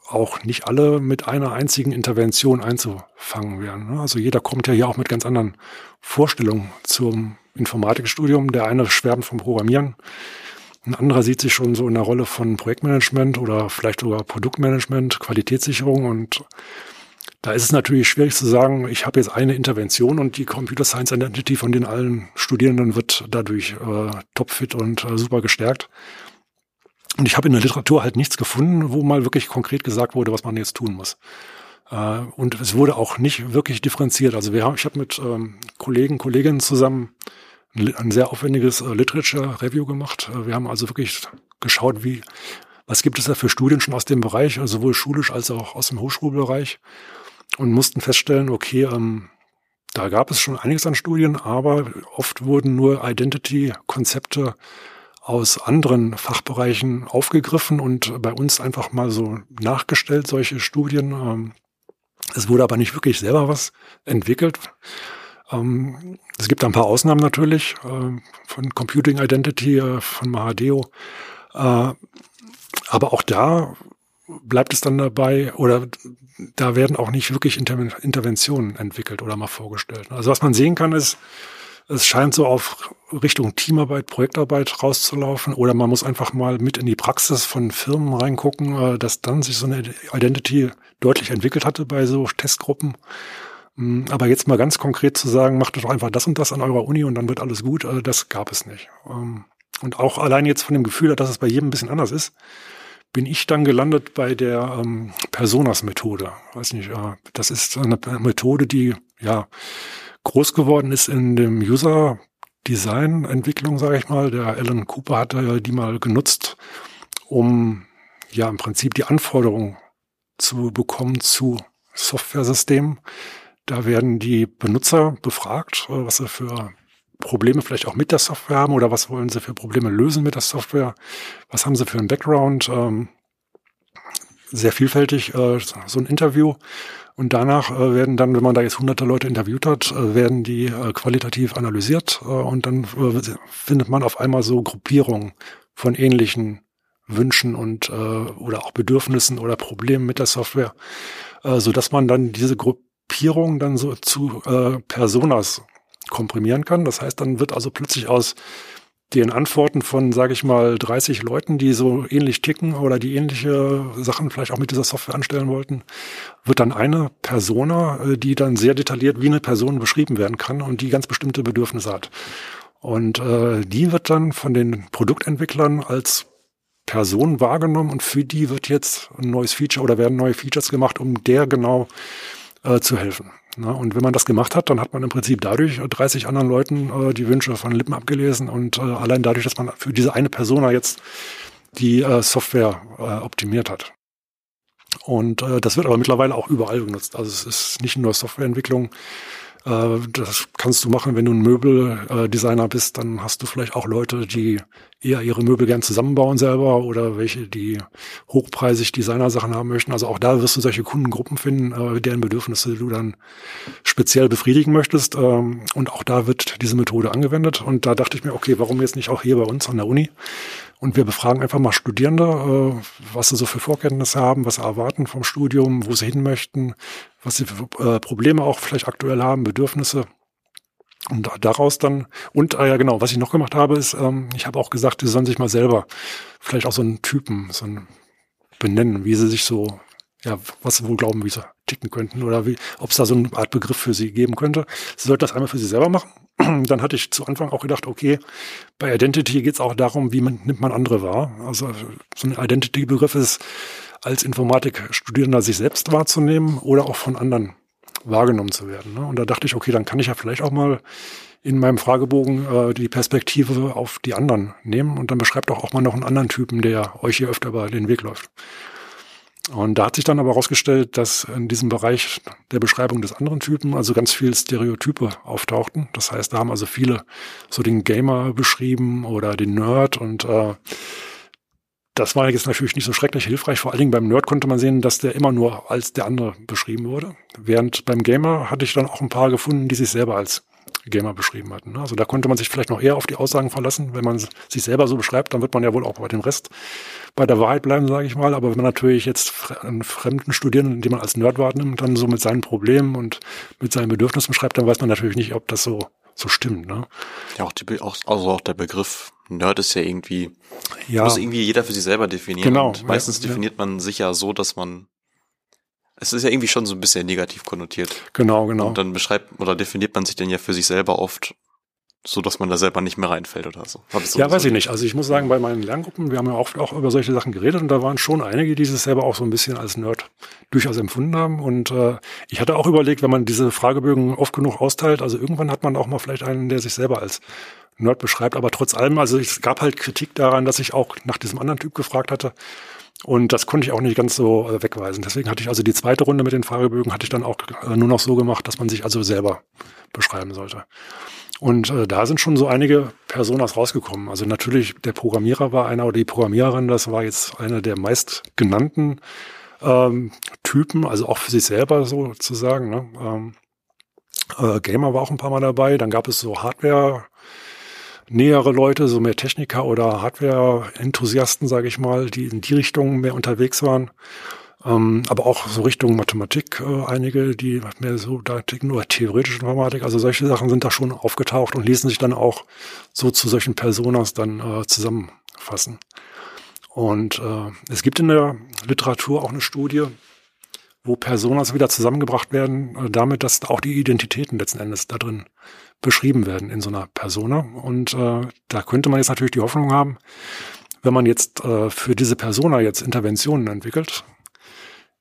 auch nicht alle mit einer einzigen Intervention einzufangen wären. Ne? Also jeder kommt ja hier auch mit ganz anderen Vorstellungen zum Informatikstudium. Der eine schwärmt vom Programmieren, ein anderer sieht sich schon so in der Rolle von Projektmanagement oder vielleicht sogar Produktmanagement, Qualitätssicherung und da ist es natürlich schwierig zu sagen, ich habe jetzt eine Intervention und die Computer Science Identity von den allen Studierenden wird dadurch äh, topfit und äh, super gestärkt. Und ich habe in der Literatur halt nichts gefunden, wo mal wirklich konkret gesagt wurde, was man jetzt tun muss. Äh, und es wurde auch nicht wirklich differenziert. Also wir haben, ich habe mit ähm, Kollegen, Kolleginnen zusammen ein, sehr aufwendiges äh, Literature Review gemacht. Äh, wir haben also wirklich geschaut, wie, was gibt es da für Studien schon aus dem Bereich, also sowohl schulisch als auch aus dem Hochschulbereich und mussten feststellen, okay, ähm, da gab es schon einiges an Studien, aber oft wurden nur Identity-Konzepte aus anderen Fachbereichen aufgegriffen und bei uns einfach mal so nachgestellt, solche Studien. Ähm, es wurde aber nicht wirklich selber was entwickelt. Ähm, es gibt ein paar Ausnahmen natürlich äh, von Computing Identity, äh, von Mahadeo. Äh, aber auch da bleibt es dann dabei oder da werden auch nicht wirklich Inter Interventionen entwickelt oder mal vorgestellt. Also was man sehen kann ist, Es scheint so auf Richtung Teamarbeit, Projektarbeit rauszulaufen oder man muss einfach mal mit in die Praxis von Firmen reingucken, äh, dass dann sich so eine Identity deutlich entwickelt hatte bei so Testgruppen. Mm, aber jetzt mal ganz konkret zu sagen, macht doch einfach das und das an eurer Uni und dann wird alles gut, äh, das gab es nicht. Ähm, und auch allein jetzt von dem Gefühl, dass es bei jedem ein bisschen anders ist, bin ich dann gelandet bei der ähm, Personas-Methode. Weiß nicht, äh, das ist eine Methode, die ja groß geworden ist in dem User Design Entwicklung, sage ich mal. Der Alan Cooper hatte die mal genutzt, um ja im Prinzip die Anforderungen zu bekommen zu Software-Systemen. Da werden die Benutzer befragt, äh, was sie für Probleme vielleicht auch mit der Software haben oder was wollen sie für Probleme lösen mit der Software, was haben sie für einen Background. Ähm, sehr vielfältig äh, so ein Interview. Und danach äh, werden dann, wenn man da jetzt hunderte Leute interviewt hat, werden die qualitativ analysiert und dann findet man auf einmal so Gruppierungen von ähnlichen Wünschen und oder auch Bedürfnissen oder Problemen mit der Software, äh, so dass man dann diese Gruppierung dann so zu äh, Personas komprimieren kann. Das heißt, dann wird also plötzlich aus den Antworten von, sage ich mal, 30 Leuten, die so ähnlich ticken oder die ähnliche Sachen vielleicht auch mit dieser Software anstellen wollten, wird dann eine Persona, äh, die dann sehr detailliert wie eine Person beschrieben werden kann und die ganz bestimmte Bedürfnisse hat. Und äh, die wird dann von den Produktentwicklern als Person wahrgenommen und für die wird jetzt ein neues Feature oder werden neue Features gemacht, um der genau äh, zu helfen. Na, und wenn man das gemacht hat, dann hat man im Prinzip dadurch 30 anderen Leuten äh, die Wünsche von Lippen abgelesen und äh, allein dadurch, dass man für diese eine Persona jetzt die äh, Software äh, optimiert hat. Und äh, das wird aber mittlerweile auch überall genutzt. Also es ist nicht nur Softwareentwicklung, das kannst du machen, wenn du ein Möbeldesigner bist, dann hast du vielleicht auch Leute, die eher ihre Möbel gern zusammenbauen selber oder welche, die hochpreisig Designersachen haben möchten. Also auch da wirst du solche Kundengruppen finden, äh, deren Bedürfnisse du dann speziell befriedigen möchtest. Ähm, und auch da wird diese Methode angewendet. Und da dachte ich mir, okay, warum jetzt nicht auch hier bei uns an der Uni? Und wir befragen einfach mal Studierende, äh, was sie so für Vorkenntnisse haben, was sie erwarten vom Studium, wo sie hin möchten, was sie für äh, Probleme auch vielleicht aktuell haben, Bedürfnisse. Und daraus dann, und äh, ja genau, was ich noch gemacht habe, ist, ähm, ich habe auch gesagt, sie sollen sich mal selber vielleicht auch so einen Typen, so einen benennen, wie sie sich so, ja, was sie wohl glauben, wie sie ticken könnten oder wie, ob es da so eine Art Begriff für sie geben könnte. Sie sollten das einmal für sie selber machen dann hatte ich zu Anfang auch gedacht, okay, bei Identity geht es auch darum, wie man, nimmt man andere wahr. Also so ein Identity-Begriff ist, als Informatikstudierender sich selbst wahrzunehmen oder auch von anderen wahrgenommen zu werden. Ne? Und da dachte ich, okay, dann kann ich ja vielleicht auch mal in meinem Fragebogen äh, die Perspektive auf die anderen nehmen und dann beschreibt auch, auch mal noch einen anderen Typen, der euch hier öfter über den Weg läuft. Und da hat sich dann aber herausgestellt, dass in diesem Bereich der Beschreibung des anderen Typen also ganz viel Stereotype auftauchten. Das heißt, da haben also viele so den Gamer beschrieben oder den Nerd und äh, das war jetzt natürlich nicht so schrecklich hilfreich. Vor allen Dingen beim Nerd konnte man sehen, dass der immer nur als der andere beschrieben wurde. Während beim Gamer hatte ich dann auch ein paar gefunden, die sich selber als Gamer beschrieben hatten. Also da konnte man sich vielleicht noch eher auf die Aussagen verlassen. Wenn man sich selber so beschreibt, dann wird man ja wohl auch bei dem Rest bei der Wahrheit bleiben, sage ich mal. Aber wenn man natürlich jetzt einen fremden Studierenden, den man als Nerd wahrnimmt, dann so mit seinen Problemen und mit seinen Bedürfnissen beschreibt, dann weiß man natürlich nicht, ob das so so stimmt. Ne? Ja, auch, die, auch, also auch der Begriff Nerd ist ja irgendwie, ja. muss irgendwie jeder für sich selber definieren. Genau. Und meistens ja, definiert ja. man sich ja so, dass man es ist ja irgendwie schon so ein bisschen negativ konnotiert. Genau, genau. Und dann beschreibt oder definiert man sich dann ja für sich selber oft so, dass man da selber nicht mehr reinfällt oder so. so ja, weiß ich nicht. Also ich muss sagen, bei meinen Lerngruppen, wir haben ja oft auch über solche Sachen geredet und da waren schon einige, die sich selber auch so ein bisschen als Nerd durchaus empfunden haben. Und äh, ich hatte auch überlegt, wenn man diese Fragebögen oft genug austeilt, also irgendwann hat man auch mal vielleicht einen, der sich selber als Nerd beschreibt. Aber trotz allem, also es gab halt Kritik daran, dass ich auch nach diesem anderen Typ gefragt hatte. Und das konnte ich auch nicht ganz so äh, wegweisen. Deswegen hatte ich also die zweite Runde mit den Fragebögen hatte ich dann auch äh, nur noch so gemacht, dass man sich also selber beschreiben sollte. Und äh, da sind schon so einige Personas rausgekommen. Also natürlich der Programmierer war einer oder die Programmiererin, das war jetzt einer der meistgenannten ähm, Typen, also auch für sich selber sozusagen. Ne? Ähm, äh, Gamer war auch ein paar Mal dabei. Dann gab es so Hardware nähere Leute, so mehr Techniker oder Hardware-Enthusiasten, sage ich mal, die in die Richtung mehr unterwegs waren. Ähm, aber auch so Richtung Mathematik äh, einige, die mehr so da nur theoretische Informatik, also solche Sachen sind da schon aufgetaucht und ließen sich dann auch so zu solchen Personas dann äh, zusammenfassen. Und äh, es gibt in der Literatur auch eine Studie, wo Personas wieder zusammengebracht werden, äh, damit, dass auch die Identitäten letzten Endes da drin beschrieben werden in so einer Persona. Und äh, da könnte man jetzt natürlich die Hoffnung haben, wenn man jetzt äh, für diese Persona jetzt Interventionen entwickelt,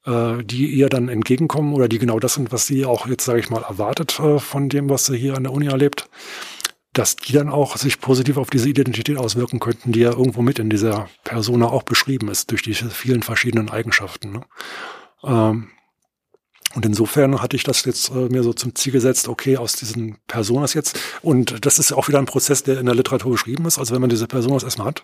äh, die ihr dann entgegenkommen oder die genau das sind, was sie auch jetzt, sage ich mal, erwartet äh, von dem, was sie hier an der Uni erlebt, dass die dann auch sich positiv auf diese Identität auswirken könnten, die ja irgendwo mit in dieser Persona auch beschrieben ist, durch diese vielen verschiedenen Eigenschaften. Ne? Ähm, und insofern hatte ich das jetzt äh, mir so zum Ziel gesetzt, okay, aus diesen Personas jetzt, und das ist ja auch wieder ein Prozess, der in der Literatur beschrieben ist. Also wenn man diese Personas erstmal hat,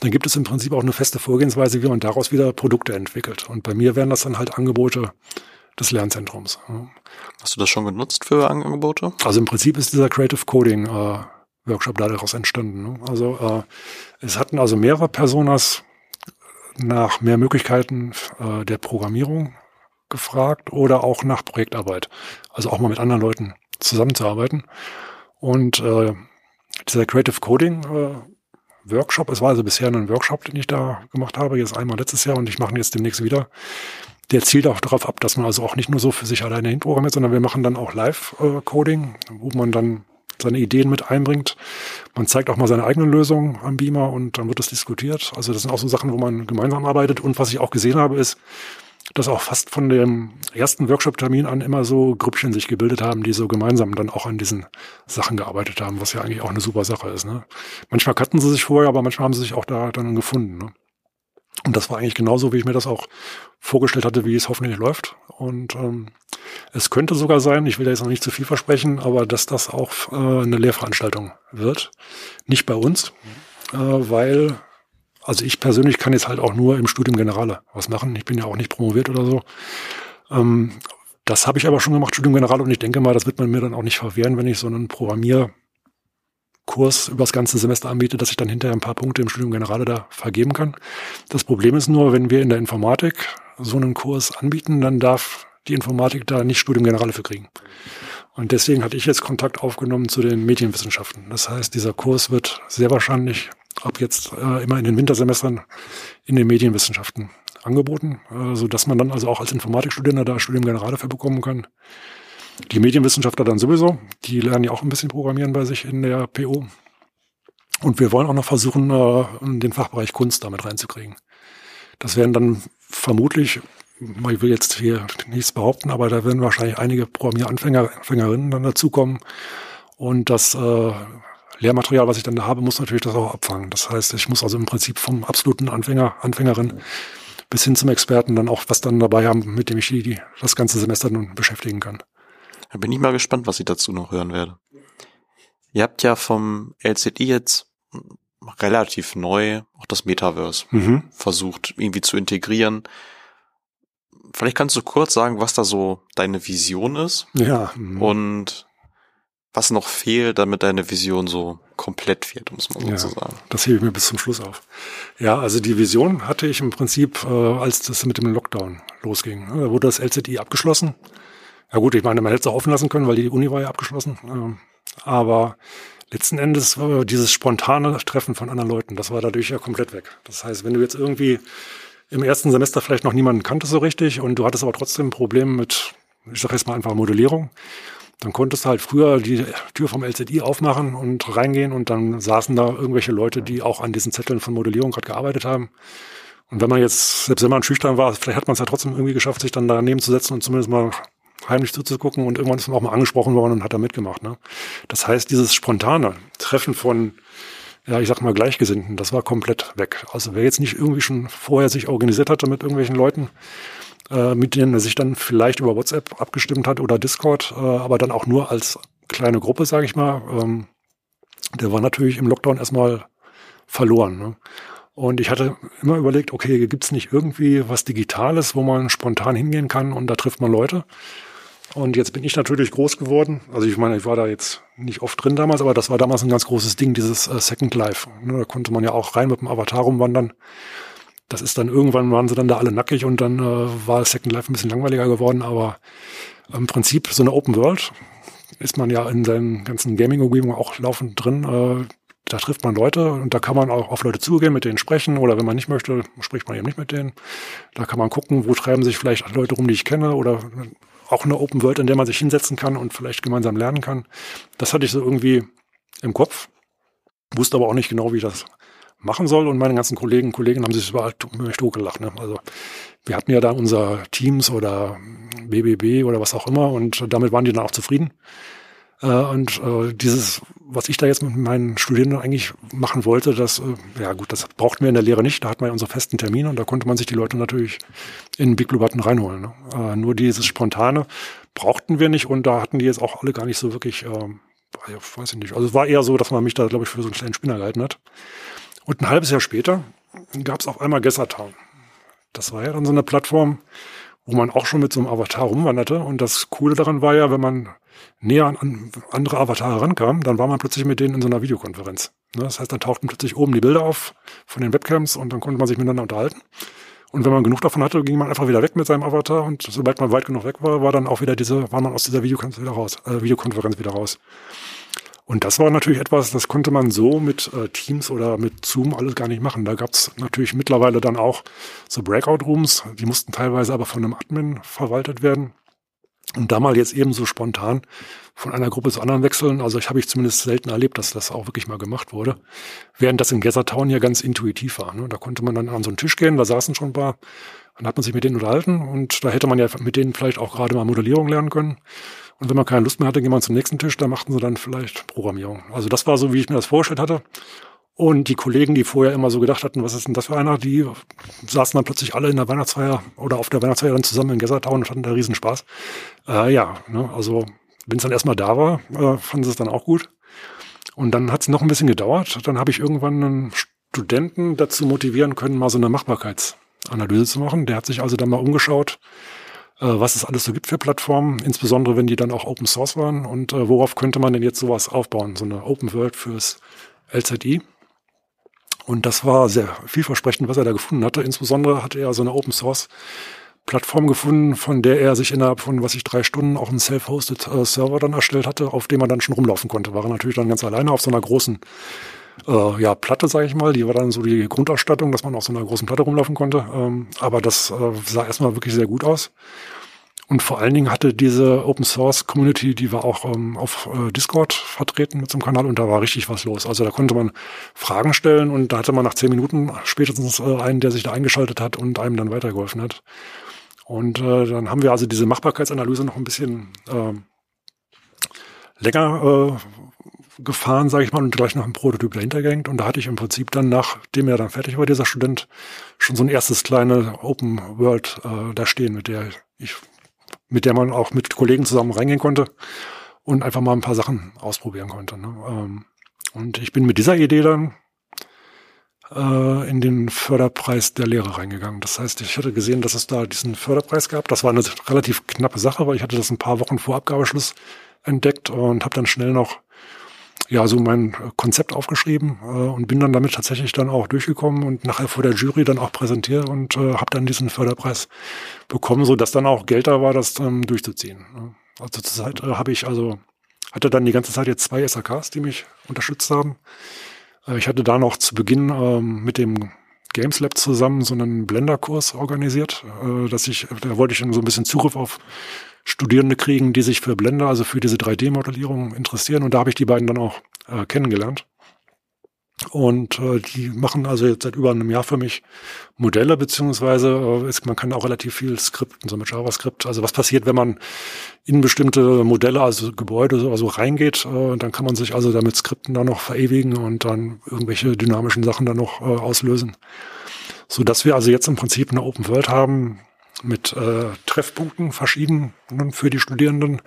dann gibt es im Prinzip auch eine feste Vorgehensweise, wie man daraus wieder Produkte entwickelt. Und bei mir wären das dann halt Angebote des Lernzentrums. Hast du das schon genutzt für Angebote? Also im Prinzip ist dieser Creative Coding äh, Workshop daraus entstanden. Ne? Also äh, es hatten also mehrere Personas nach mehr Möglichkeiten äh, der Programmierung gefragt oder auch nach Projektarbeit. Also auch mal mit anderen Leuten zusammenzuarbeiten. Und äh, dieser Creative Coding äh, Workshop, es war also bisher ein Workshop, den ich da gemacht habe, jetzt einmal letztes Jahr und ich mache ihn jetzt demnächst wieder. Der zielt auch darauf ab, dass man also auch nicht nur so für sich alleine hinprogrammiert, sondern wir machen dann auch Live-Coding, wo man dann seine Ideen mit einbringt. Man zeigt auch mal seine eigenen Lösungen am Beamer und dann wird das diskutiert. Also das sind auch so Sachen, wo man gemeinsam arbeitet. Und was ich auch gesehen habe, ist, dass auch fast von dem ersten Workshop-Termin an immer so Grüppchen sich gebildet haben, die so gemeinsam dann auch an diesen Sachen gearbeitet haben, was ja eigentlich auch eine super Sache ist. Ne? Manchmal kannten sie sich vorher, aber manchmal haben sie sich auch da dann gefunden. Ne? Und das war eigentlich genauso, wie ich mir das auch vorgestellt hatte, wie es hoffentlich läuft. Und ähm, es könnte sogar sein, ich will da jetzt noch nicht zu viel versprechen, aber dass das auch äh, eine Lehrveranstaltung wird. Nicht bei uns, äh, weil also ich persönlich kann jetzt halt auch nur im Studium Generale was machen. Ich bin ja auch nicht promoviert oder so. Ähm, das habe ich aber schon gemacht, Studium Generale, und ich denke mal, das wird man mir dann auch nicht verwehren, wenn ich so einen Programmierkurs übers ganze Semester anbiete, dass ich dann hinterher ein paar Punkte im Studium Generale da vergeben kann. Das Problem ist nur, wenn wir in der Informatik so einen Kurs anbieten, dann darf die Informatik da nicht Studium Generale für kriegen. Und deswegen hatte ich jetzt Kontakt aufgenommen zu den Medienwissenschaften. Das heißt, dieser Kurs wird sehr wahrscheinlich ab jetzt äh, immer in den Wintersemestern in den Medienwissenschaften angeboten, äh, so dass man dann also auch als Informatikstudent da Studium Generale für bekommen kann. Die Medienwissenschaftler dann sowieso, die lernen ja auch ein bisschen Programmieren bei sich in der PO. Und wir wollen auch noch versuchen, äh, den Fachbereich Kunst damit reinzukriegen. Das werden dann vermutlich, ich will jetzt hier nichts behaupten, aber da werden wahrscheinlich einige Programmieranfänger, Anfängerinnen dann dazukommen. Und das äh, Lehrmaterial, was ich dann da habe, muss natürlich das auch abfangen. Das heißt, ich muss also im Prinzip vom absoluten Anfänger, Anfängerin bis hin zum Experten dann auch was dann dabei haben, mit dem ich die, die das ganze Semester nun beschäftigen kann. Da bin ich mal gespannt, was ich dazu noch hören werde. Ihr habt ja vom LZI jetzt relativ neu auch das Metaverse mhm. versucht irgendwie zu integrieren. Vielleicht kannst du kurz sagen, was da so deine Vision ist. Ja. Mhm. Und was noch fehlt, damit deine Vision so komplett wird, um es mal so ja, zu sagen. Das hebe ich mir bis zum Schluss auf. Ja, also die Vision hatte ich im Prinzip, äh, als das mit dem Lockdown losging. Da wurde das LZI abgeschlossen. Ja gut, ich meine, man hätte es auch offen lassen können, weil die Uni war ja abgeschlossen. Ähm, aber letzten Endes war dieses spontane Treffen von anderen Leuten, das war dadurch ja komplett weg. Das heißt, wenn du jetzt irgendwie im ersten Semester vielleicht noch niemanden kanntest so richtig und du hattest aber trotzdem ein Problem mit, ich sage jetzt mal einfach Modellierung, dann konntest du halt früher die Tür vom LZI aufmachen und reingehen und dann saßen da irgendwelche Leute, die auch an diesen Zetteln von Modellierung gerade gearbeitet haben. Und wenn man jetzt, selbst wenn man schüchtern war, vielleicht hat man es ja trotzdem irgendwie geschafft, sich dann daneben zu setzen und zumindest mal heimlich zuzugucken und irgendwann ist man auch mal angesprochen worden und hat da mitgemacht. Ne? Das heißt, dieses spontane Treffen von, ja, ich sag mal Gleichgesinnten, das war komplett weg. Also wer jetzt nicht irgendwie schon vorher sich organisiert hatte mit irgendwelchen Leuten, äh, mit denen er sich dann vielleicht über WhatsApp abgestimmt hat oder Discord, äh, aber dann auch nur als kleine Gruppe, sage ich mal. Ähm, der war natürlich im Lockdown erstmal verloren. Ne? Und ich hatte immer überlegt, okay, gibt's nicht irgendwie was Digitales, wo man spontan hingehen kann und da trifft man Leute? Und jetzt bin ich natürlich groß geworden. Also ich meine, ich war da jetzt nicht oft drin damals, aber das war damals ein ganz großes Ding, dieses äh, Second Life. Ne, da konnte man ja auch rein mit dem Avatar rumwandern. Das ist dann irgendwann waren sie dann da alle nackig und dann äh, war Second Life ein bisschen langweiliger geworden, aber im Prinzip so eine Open World ist man ja in seinen ganzen Gaming-Umgebungen auch laufend drin. Äh, da trifft man Leute und da kann man auch auf Leute zugehen, mit denen sprechen oder wenn man nicht möchte, spricht man eben nicht mit denen. Da kann man gucken, wo treiben sich vielleicht Leute rum, die ich kenne oder auch eine Open World, in der man sich hinsetzen kann und vielleicht gemeinsam lernen kann. Das hatte ich so irgendwie im Kopf, wusste aber auch nicht genau, wie ich das machen soll und meine ganzen Kollegen und Kolleginnen haben sich überall totgelacht. Ne? Also wir hatten ja da unser Teams oder BBB oder was auch immer und damit waren die dann auch zufrieden. Äh, und äh, dieses, was ich da jetzt mit meinen Studierenden eigentlich machen wollte, das, äh, ja gut, das brauchten wir in der Lehre nicht. Da hatten wir ja unsere festen Termine und da konnte man sich die Leute natürlich in Big Blue Button reinholen. Ne? Äh, nur dieses Spontane brauchten wir nicht und da hatten die jetzt auch alle gar nicht so wirklich, äh, ja, weiß ich nicht. Also es war eher so, dass man mich da, glaube ich, für so einen kleinen Spinner gehalten hat. Und ein halbes Jahr später gab es auf einmal Gessertown. Das war ja dann so eine Plattform, wo man auch schon mit so einem Avatar rumwanderte. Und das Coole daran war ja, wenn man näher an andere Avatare rankam, dann war man plötzlich mit denen in so einer Videokonferenz. Ne, das heißt, dann tauchten plötzlich oben die Bilder auf von den Webcams und dann konnte man sich miteinander unterhalten. Und wenn man genug davon hatte, ging man einfach wieder weg mit seinem Avatar und sobald man weit genug weg war, war dann auch wieder diese, war man aus dieser Videokonferenz wieder raus, äh, Videokonferenz wieder raus. Und das war natürlich etwas, das konnte man so mit äh, Teams oder mit Zoom alles gar nicht machen. Da gab es natürlich mittlerweile dann auch so Breakout-Rooms, die mussten teilweise aber von einem Admin verwaltet werden. Und da mal jetzt eben so spontan von einer Gruppe zur anderen wechseln, also ich habe ich zumindest selten erlebt, dass das auch wirklich mal gemacht wurde. Während das in Gathertown ja ganz intuitiv war. Ne? Da konnte man dann an so einen Tisch gehen, da saßen schon ein paar, dann hat man sich mit denen unterhalten und da hätte man ja mit denen vielleicht auch gerade mal Modellierung lernen können. Und wenn man keine Lust mehr hatte, ging man zum nächsten Tisch, da machten sie dann vielleicht Programmierung. Also das war so, wie ich mir das vorgestellt hatte. Und die Kollegen, die vorher immer so gedacht hatten, was ist denn das für einer, die saßen dann plötzlich alle in der Weihnachtsfeier oder auf der Weihnachtsfeier dann zusammen in Gessertown und hatten da riesen Spaß. Äh, ja, ne, also wenn es dann erstmal da war, äh, fanden sie es dann auch gut. Und dann hat es noch ein bisschen gedauert. Dann habe ich irgendwann einen Studenten dazu motivieren können, mal so eine Machbarkeitsanalyse zu machen. Der hat sich also dann mal umgeschaut, was es alles so gibt für Plattformen, insbesondere wenn die dann auch Open Source waren und äh, worauf könnte man denn jetzt sowas aufbauen, so eine Open World fürs LZI. Und das war sehr vielversprechend, was er da gefunden hatte. Insbesondere hatte er so eine Open Source Plattform gefunden, von der er sich innerhalb von, was ich, drei Stunden auch einen Self-Hosted äh, Server dann erstellt hatte, auf dem er dann schon rumlaufen konnte. War er natürlich dann ganz alleine auf so einer großen äh, ja, Platte, sage ich mal. Die war dann so die Grundausstattung, dass man auf so einer großen Platte rumlaufen konnte. Ähm, aber das äh, sah erstmal wirklich sehr gut aus. Und vor allen Dingen hatte diese Open Source Community, die war auch ähm, auf äh, Discord vertreten mit so einem Kanal und da war richtig was los. Also da konnte man Fragen stellen und da hatte man nach zehn Minuten spätestens äh, einen, der sich da eingeschaltet hat und einem dann weitergeholfen hat. Und äh, dann haben wir also diese Machbarkeitsanalyse noch ein bisschen äh, länger äh, gefahren, sage ich mal, und gleich noch ein Prototyp dahinter gehängt. Und da hatte ich im Prinzip dann, nachdem er dann fertig war, dieser Student, schon so ein erstes kleine Open World äh, da stehen, mit der ich, mit der man auch mit Kollegen zusammen reingehen konnte und einfach mal ein paar Sachen ausprobieren konnte. Ne? Ähm, und ich bin mit dieser Idee dann äh, in den Förderpreis der Lehre reingegangen. Das heißt, ich hatte gesehen, dass es da diesen Förderpreis gab. Das war eine relativ knappe Sache, weil ich hatte das ein paar Wochen vor Abgabeschluss entdeckt und habe dann schnell noch ja, so mein Konzept aufgeschrieben äh, und bin dann damit tatsächlich dann auch durchgekommen und nachher vor der Jury dann auch präsentiert und äh, habe dann diesen Förderpreis bekommen, so dass dann auch Geld da war, das ähm, durchzuziehen. Ne? Also zur Zeit äh, habe ich also hatte dann die ganze Zeit jetzt zwei SAKs, die mich unterstützt haben. Äh, ich hatte da noch zu Beginn ähm, mit dem Games Lab zusammen so einen Blender-Kurs organisiert, äh, dass ich, da wollte ich dann so ein bisschen Zugriff auf Studierende kriegen, die sich für Blender, also für diese 3D-Modellierung interessieren. Und da habe ich die beiden dann auch äh, kennengelernt. Und äh, die machen also jetzt seit über einem Jahr für mich Modelle, beziehungsweise äh, ist, man kann auch relativ viel skripten, so mit JavaScript. Also was passiert, wenn man in bestimmte Modelle, also Gebäude so also reingeht, äh, dann kann man sich also damit Skripten dann noch verewigen und dann irgendwelche dynamischen Sachen dann noch äh, auslösen. So dass wir also jetzt im Prinzip eine Open World haben, mit äh, Treffpunkten verschiedenen für die Studierenden.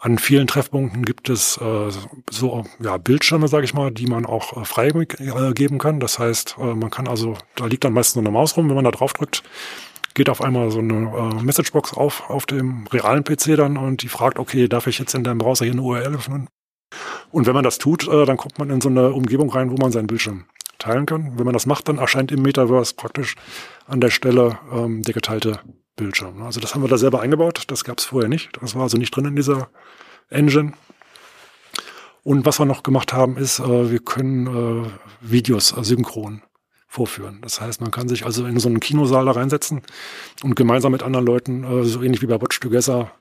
An vielen Treffpunkten gibt es äh, so ja, Bildschirme, sage ich mal, die man auch äh, freigeben kann. Das heißt, äh, man kann also, da liegt dann meistens so eine Maus rum, wenn man da drauf drückt, geht auf einmal so eine äh, Messagebox auf auf dem realen PC dann und die fragt, okay, darf ich jetzt in deinem Browser hier eine URL öffnen? Und wenn man das tut, äh, dann kommt man in so eine Umgebung rein, wo man seinen Bildschirm teilen kann. Wenn man das macht, dann erscheint im Metaverse praktisch an der Stelle ähm, der geteilte Bildschirm. Also das haben wir da selber eingebaut. Das gab es vorher nicht. Das war also nicht drin in dieser Engine. Und was wir noch gemacht haben, ist, äh, wir können äh, Videos äh, synchron vorführen. Das heißt, man kann sich also in so einen Kinosaal da reinsetzen und gemeinsam mit anderen Leuten, so ähnlich wie bei Watch Together,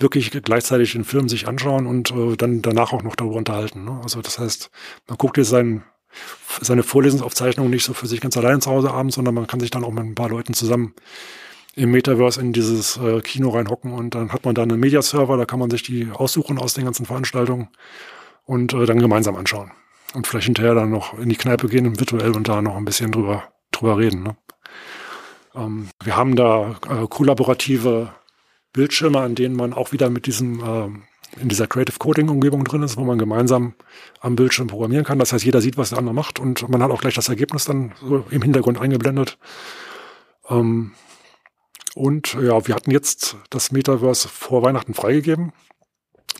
wirklich gleichzeitig den Film sich anschauen und dann danach auch noch darüber unterhalten. Ne? Also das heißt, man guckt jetzt seinen, seine Vorlesungsaufzeichnung nicht so für sich ganz allein zu Hause abends, sondern man kann sich dann auch mit ein paar Leuten zusammen im Metaverse in dieses äh, Kino reinhocken und dann hat man da einen Mediaserver, da kann man sich die aussuchen aus den ganzen Veranstaltungen und äh, dann gemeinsam anschauen. Und vielleicht hinterher dann noch in die Kneipe gehen, virtuell und da noch ein bisschen drüber, drüber reden. Ne? Ähm, wir haben da äh, kollaborative Bildschirme, an denen man auch wieder mit diesem äh, in dieser Creative Coding Umgebung drin ist, wo man gemeinsam am Bildschirm programmieren kann. Das heißt, jeder sieht, was der andere macht und man hat auch gleich das Ergebnis dann so im Hintergrund eingeblendet. Ähm, und ja, wir hatten jetzt das Metaverse vor Weihnachten freigegeben.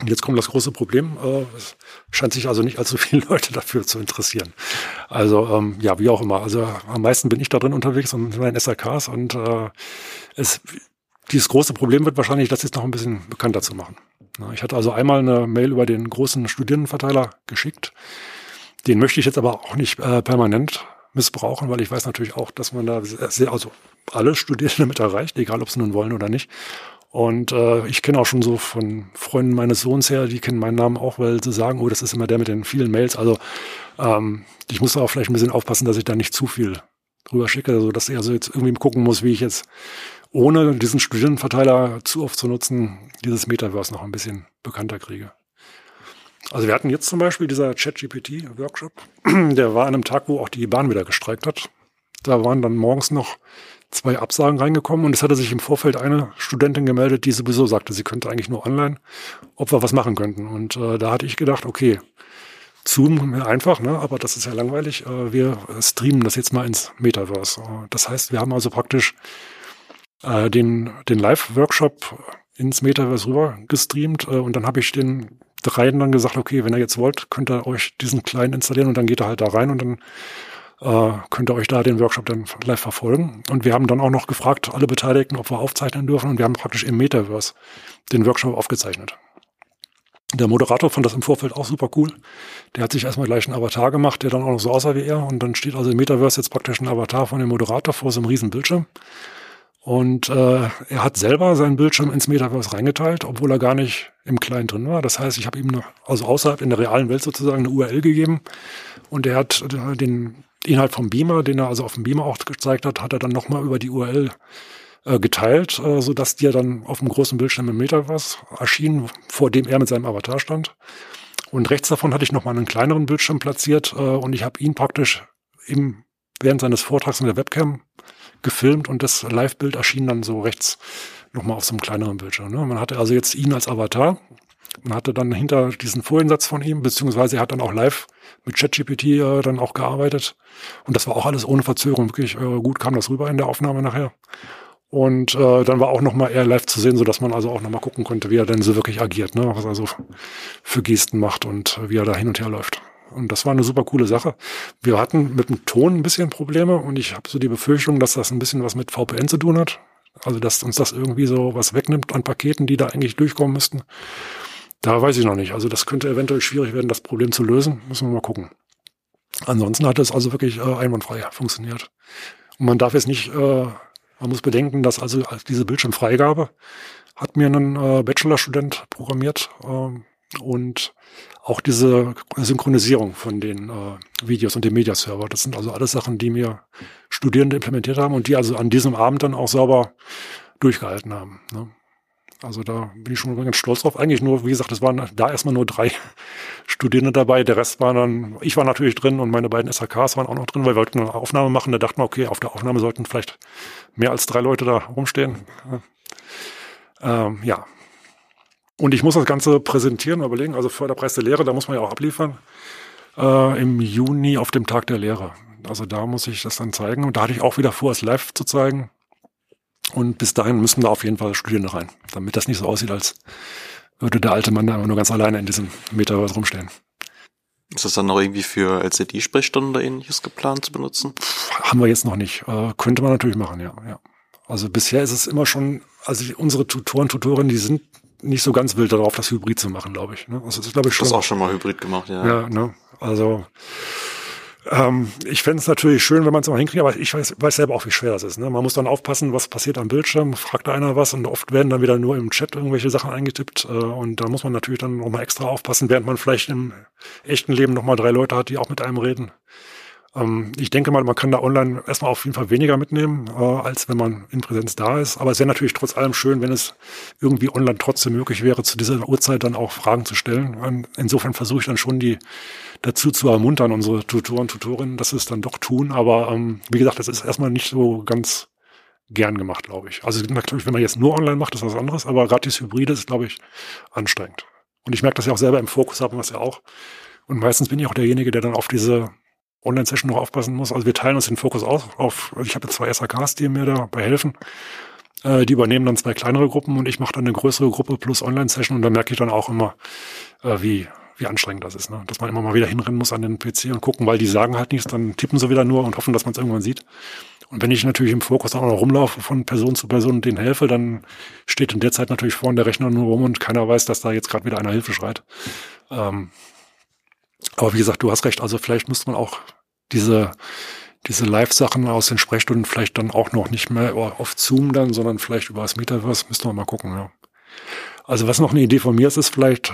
Und jetzt kommt das große Problem. Äh, es scheint sich also nicht allzu viele Leute dafür zu interessieren. Also ähm, ja, wie auch immer. Also am meisten bin ich da drin unterwegs und meinen SRKs und äh, es, dieses große Problem wird wahrscheinlich, das jetzt noch ein bisschen bekannter zu machen. Ich hatte also einmal eine Mail über den großen Studierendenverteiler geschickt. Den möchte ich jetzt aber auch nicht äh, permanent missbrauchen, weil ich weiß natürlich auch, dass man da sehr, also alle Studierende mit erreicht, egal ob sie nun wollen oder nicht. Und äh, ich kenne auch schon so von Freunden meines Sohns her, die kennen meinen Namen auch, weil sie sagen, oh, das ist immer der mit den vielen Mails. Also ähm, ich muss da auch vielleicht ein bisschen aufpassen, dass ich da nicht zu viel drüber schicke, also dass ich also jetzt irgendwie gucken muss, wie ich jetzt ohne diesen Studierendenverteiler zu oft zu nutzen, dieses Metaverse noch ein bisschen bekannter kriege. Also wir hatten jetzt zum Beispiel dieser ChatGPT-Workshop, der war an einem Tag, wo auch die Bahn wieder gestreikt hat. Da waren dann morgens noch zwei Absagen reingekommen und es hatte sich im Vorfeld eine Studentin gemeldet, die sowieso sagte, sie könnte eigentlich nur online, ob wir was machen könnten. Und äh, da hatte ich gedacht, okay, Zoom einfach, ne? aber das ist ja langweilig. Äh, wir streamen das jetzt mal ins Metaverse. Äh, das heißt, wir haben also praktisch äh, den, den Live-Workshop ins Metaverse rüber gestreamt äh, und dann habe ich den dreien dann gesagt, okay, wenn ihr jetzt wollt, könnt ihr euch diesen kleinen installieren und dann geht er halt da rein und dann äh, könnt ihr euch da den Workshop dann live verfolgen. Und wir haben dann auch noch gefragt, alle Beteiligten, ob wir aufzeichnen dürfen. Und wir haben praktisch im Metaverse den Workshop aufgezeichnet. Der Moderator fand das im Vorfeld auch super cool. Der hat sich erstmal gleich einen Avatar gemacht, der dann auch noch so aussah wie er. Und dann steht also im Metaverse jetzt praktisch ein Avatar von dem Moderator vor so einem riesen Bildschirm. Und äh, er hat selber seinen Bildschirm ins Metaverse reingeteilt, obwohl er gar nicht im Client drin war. Das heißt, ich habe ihm noch, also außerhalb in der realen Welt sozusagen eine URL gegeben und er hat äh, den Inhalt vom Beamer, den er also auf dem Beamer auch gezeigt hat, hat er dann nochmal über die URL äh, geteilt, äh, sodass die dann auf dem großen Bildschirm im Metaverse erschien, vor dem er mit seinem Avatar stand. Und rechts davon hatte ich nochmal einen kleineren Bildschirm platziert äh, und ich habe ihn praktisch im, während seines Vortrags in der Webcam gefilmt und das Live-Bild erschien dann so rechts nochmal auf so einem kleineren Bildschirm. Ne? Man hatte also jetzt ihn als Avatar. Man hatte dann hinter diesen Vorhinsatz von ihm, beziehungsweise er hat dann auch live mit ChatGPT äh, dann auch gearbeitet. Und das war auch alles ohne Verzögerung. Wirklich äh, gut kam das rüber in der Aufnahme nachher. Und äh, dann war auch nochmal eher live zu sehen, so dass man also auch nochmal gucken konnte, wie er denn so wirklich agiert, ne? was er also für Gesten macht und wie er da hin und her läuft. Und das war eine super coole Sache. Wir hatten mit dem Ton ein bisschen Probleme und ich habe so die Befürchtung, dass das ein bisschen was mit VPN zu tun hat. Also dass uns das irgendwie so was wegnimmt an Paketen, die da eigentlich durchkommen müssten. Da weiß ich noch nicht. Also das könnte eventuell schwierig werden, das Problem zu lösen. Müssen wir mal gucken. Ansonsten hat es also wirklich äh, einwandfrei funktioniert. Und man darf jetzt nicht, äh, man muss bedenken, dass also diese Bildschirmfreigabe hat mir ein äh, Bachelorstudent programmiert äh, und auch diese Synchronisierung von den äh, Videos und dem Mediaserver. Das sind also alles Sachen, die mir Studierende implementiert haben und die also an diesem Abend dann auch sauber durchgehalten haben. Ne? Also da bin ich schon ganz stolz drauf. Eigentlich nur, wie gesagt, es waren da erstmal nur drei Studierende dabei. Der Rest war dann, ich war natürlich drin und meine beiden SHKs waren auch noch drin, weil wir wollten eine Aufnahme machen. Da dachten wir, okay, auf der Aufnahme sollten vielleicht mehr als drei Leute da rumstehen. Ähm, ja, und ich muss das Ganze präsentieren, überlegen, also Förderpreis der Lehre, da muss man ja auch abliefern, äh, im Juni auf dem Tag der Lehre. Also da muss ich das dann zeigen. Und da hatte ich auch wieder vor, es live zu zeigen. Und bis dahin müssen da auf jeden Fall Studierende rein, damit das nicht so aussieht, als würde der alte Mann da nur ganz alleine in diesem Metaverse rumstehen. Ist das dann noch irgendwie für LCD-Sprechstunden oder ähnliches geplant zu benutzen? Haben wir jetzt noch nicht. Äh, könnte man natürlich machen, ja, ja. Also bisher ist es immer schon, also unsere Tutoren, Tutorinnen, die sind nicht so ganz wild darauf, das Hybrid zu machen, glaube ich. Ne? Also das ist, glaube ich, schon. Das auch schon mal Hybrid gemacht, ja. Ja, ne? Also ähm, ich fände es natürlich schön, wenn man es mal hinkriegt, aber ich weiß, weiß selber auch, wie schwer das ist. Ne? Man muss dann aufpassen, was passiert am Bildschirm, fragt da einer was und oft werden dann wieder nur im Chat irgendwelche Sachen eingetippt äh, und da muss man natürlich dann nochmal extra aufpassen, während man vielleicht im echten Leben nochmal drei Leute hat, die auch mit einem reden. Ähm, ich denke mal, man kann da online erstmal auf jeden Fall weniger mitnehmen, äh, als wenn man in Präsenz da ist. Aber es wäre natürlich trotz allem schön, wenn es irgendwie online trotzdem möglich wäre, zu dieser Uhrzeit dann auch Fragen zu stellen. Und insofern versuche ich dann schon, die dazu zu ermuntern, unsere Tutoren, Tutorinnen, dass sie es dann doch tun. Aber ähm, wie gesagt, das ist erstmal nicht so ganz gern gemacht, glaube ich. Also natürlich, wenn man jetzt nur online macht, ist was anderes, aber gerade dieses Hybride ist, glaube ich, anstrengend. Und ich merke das ja auch selber im Fokus haben wir es ja auch. Und meistens bin ich auch derjenige, der dann auf diese Online-Session noch aufpassen muss. Also wir teilen uns den Fokus aus auf, also ich habe jetzt zwei SAKs, die mir dabei helfen. Äh, die übernehmen dann zwei kleinere Gruppen und ich mache dann eine größere Gruppe plus Online-Session und da merke ich dann auch immer, äh, wie, wie anstrengend das ist. Ne? Dass man immer mal wieder hinrennen muss an den PC und gucken, weil die sagen halt nichts, dann tippen sie wieder nur und hoffen, dass man es irgendwann sieht. Und wenn ich natürlich im Fokus auch noch rumlaufe von Person zu Person und denen helfe, dann steht in der Zeit natürlich vorne der Rechner nur rum und keiner weiß, dass da jetzt gerade wieder einer Hilfe schreit. Ähm, aber wie gesagt, du hast recht. Also vielleicht müsste man auch diese, diese Live-Sachen aus den Sprechstunden vielleicht dann auch noch nicht mehr auf Zoom dann, sondern vielleicht über das Metaverse. Müsste man mal gucken, ja. Also was noch eine Idee von mir ist, ist vielleicht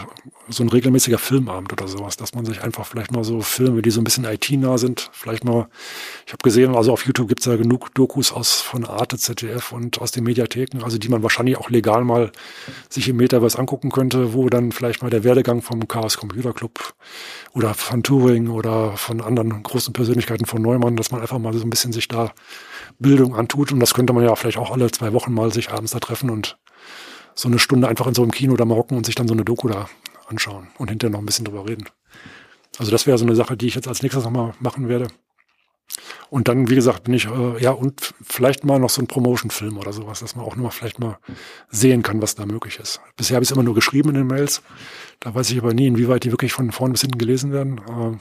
so ein regelmäßiger Filmabend oder sowas, dass man sich einfach vielleicht mal so Filme, die so ein bisschen IT-nah sind, vielleicht mal, ich habe gesehen, also auf YouTube gibt's ja genug Dokus aus von Arte, ZDF und aus den Mediatheken, also die man wahrscheinlich auch legal mal sich im Metaverse angucken könnte, wo dann vielleicht mal der Werdegang vom Chaos Computer Club oder von Turing oder von anderen großen Persönlichkeiten von Neumann, dass man einfach mal so ein bisschen sich da Bildung antut und das könnte man ja vielleicht auch alle zwei Wochen mal sich abends da treffen und so eine Stunde einfach in so einem Kino da mal hocken und sich dann so eine Doku da anschauen und hinterher noch ein bisschen drüber reden. Also das wäre so eine Sache, die ich jetzt als nächstes nochmal machen werde. Und dann, wie gesagt, bin ich, äh, ja, und vielleicht mal noch so ein Promotion-Film oder sowas, dass man auch nur vielleicht mal sehen kann, was da möglich ist. Bisher habe ich es immer nur geschrieben in den Mails. Da weiß ich aber nie, inwieweit die wirklich von vorn bis hinten gelesen werden. Äh,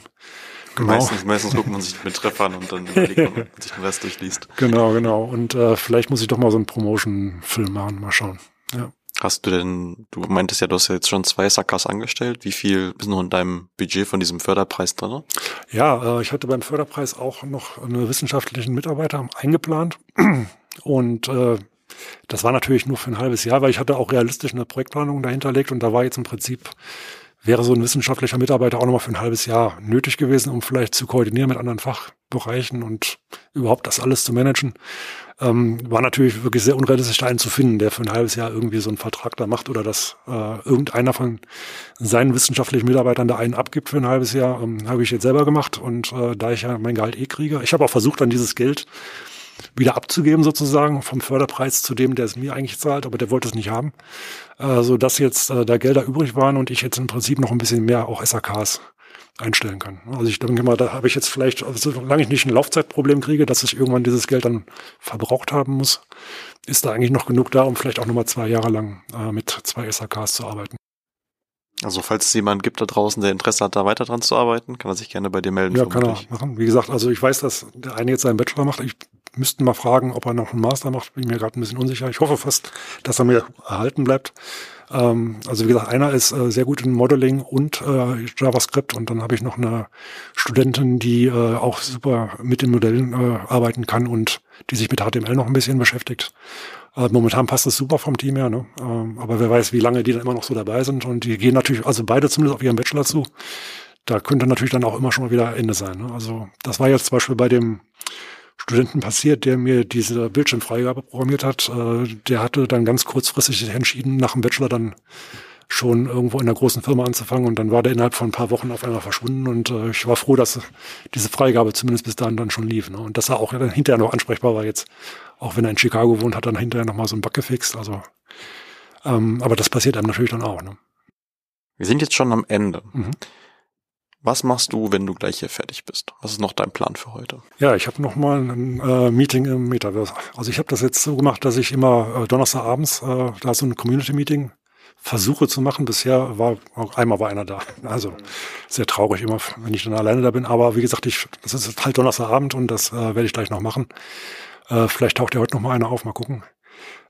genau. Meistens, meistens guckt man sich mit Treffern und dann überlegt man sich den Rest durchliest. Genau, genau. Und äh, vielleicht muss ich doch mal so einen Promotion-Film machen, mal schauen. Ja. Hast du denn, du meintest ja, du hast ja jetzt schon zwei Sackers angestellt. Wie viel ist noch in deinem Budget von diesem Förderpreis drin? Ja, äh, ich hatte beim Förderpreis auch noch einen wissenschaftlichen Mitarbeiter eingeplant. Und äh, das war natürlich nur für ein halbes Jahr, weil ich hatte auch realistisch eine Projektplanung dahinterlegt und da war jetzt im Prinzip wäre so ein wissenschaftlicher Mitarbeiter auch nochmal für ein halbes Jahr nötig gewesen, um vielleicht zu koordinieren mit anderen Fachbereichen und überhaupt das alles zu managen. Ähm, war natürlich wirklich sehr unrealistisch, einen zu finden, der für ein halbes Jahr irgendwie so einen Vertrag da macht oder dass äh, irgendeiner von seinen wissenschaftlichen Mitarbeitern da einen abgibt für ein halbes Jahr. Ähm, Habe ich jetzt selber gemacht und äh, da ich ja mein Gehalt eh kriege. Ich habe auch versucht, dann dieses Geld wieder abzugeben sozusagen vom Förderpreis zu dem, der es mir eigentlich zahlt, aber der wollte es nicht haben, äh, so dass jetzt äh, da Gelder übrig waren und ich jetzt im Prinzip noch ein bisschen mehr auch SAKs einstellen kann. Also ich denke mal, da habe ich jetzt vielleicht, also solange ich nicht ein Laufzeitproblem kriege, dass ich irgendwann dieses Geld dann verbraucht haben muss, ist da eigentlich noch genug da, um vielleicht auch nochmal zwei Jahre lang äh, mit zwei SAKs zu arbeiten. Also falls es jemand gibt da draußen, der Interesse hat, da weiter dran zu arbeiten, kann er sich gerne bei dir melden. Ja, kann er machen. Wie gesagt, also ich weiß, dass der eine jetzt seinen Bachelor macht. Ich müsste mal fragen, ob er noch einen Master macht. Bin mir gerade ein bisschen unsicher. Ich hoffe fast, dass er mir erhalten bleibt. Ähm, also wie gesagt, einer ist äh, sehr gut in Modeling und äh, JavaScript und dann habe ich noch eine Studentin, die äh, auch super mit den Modellen äh, arbeiten kann und die sich mit HTML noch ein bisschen beschäftigt. Äh, momentan passt es super vom Team her, ne? Ähm, aber wer weiß, wie lange die dann immer noch so dabei sind und die gehen natürlich, also beide zumindest auf ihren Bachelor zu. Da könnte natürlich dann auch immer schon mal wieder Ende sein. Ne? Also das war jetzt zum Beispiel bei dem Studenten passiert, der mir diese Bildschirmfreigabe programmiert hat. Äh, der hatte dann ganz kurzfristig entschieden, nach dem Bachelor dann schon irgendwo in einer großen Firma anzufangen und dann war der innerhalb von ein paar Wochen auf einmal verschwunden und äh, ich war froh, dass diese Freigabe zumindest bis dahin dann schon lief. Ne? Und dass er auch dann hinterher noch ansprechbar war jetzt, auch wenn er in Chicago wohnt, hat dann hinterher noch mal so einen Bug gefixt. Also, ähm, aber das passiert einem natürlich dann auch. Ne? Wir sind jetzt schon am Ende. Mhm. Was machst du, wenn du gleich hier fertig bist? Was ist noch dein Plan für heute? Ja, ich habe noch mal ein äh, Meeting im Metaverse. Also ich habe das jetzt so gemacht, dass ich immer äh, Donnerstagabends, äh, da so ein Community-Meeting, Versuche zu machen. Bisher war auch einmal war einer da. Also sehr traurig immer, wenn ich dann alleine da bin. Aber wie gesagt, ich, das ist halt Donnerstagabend und das äh, werde ich gleich noch machen. Äh, vielleicht taucht ja heute noch mal einer auf, mal gucken.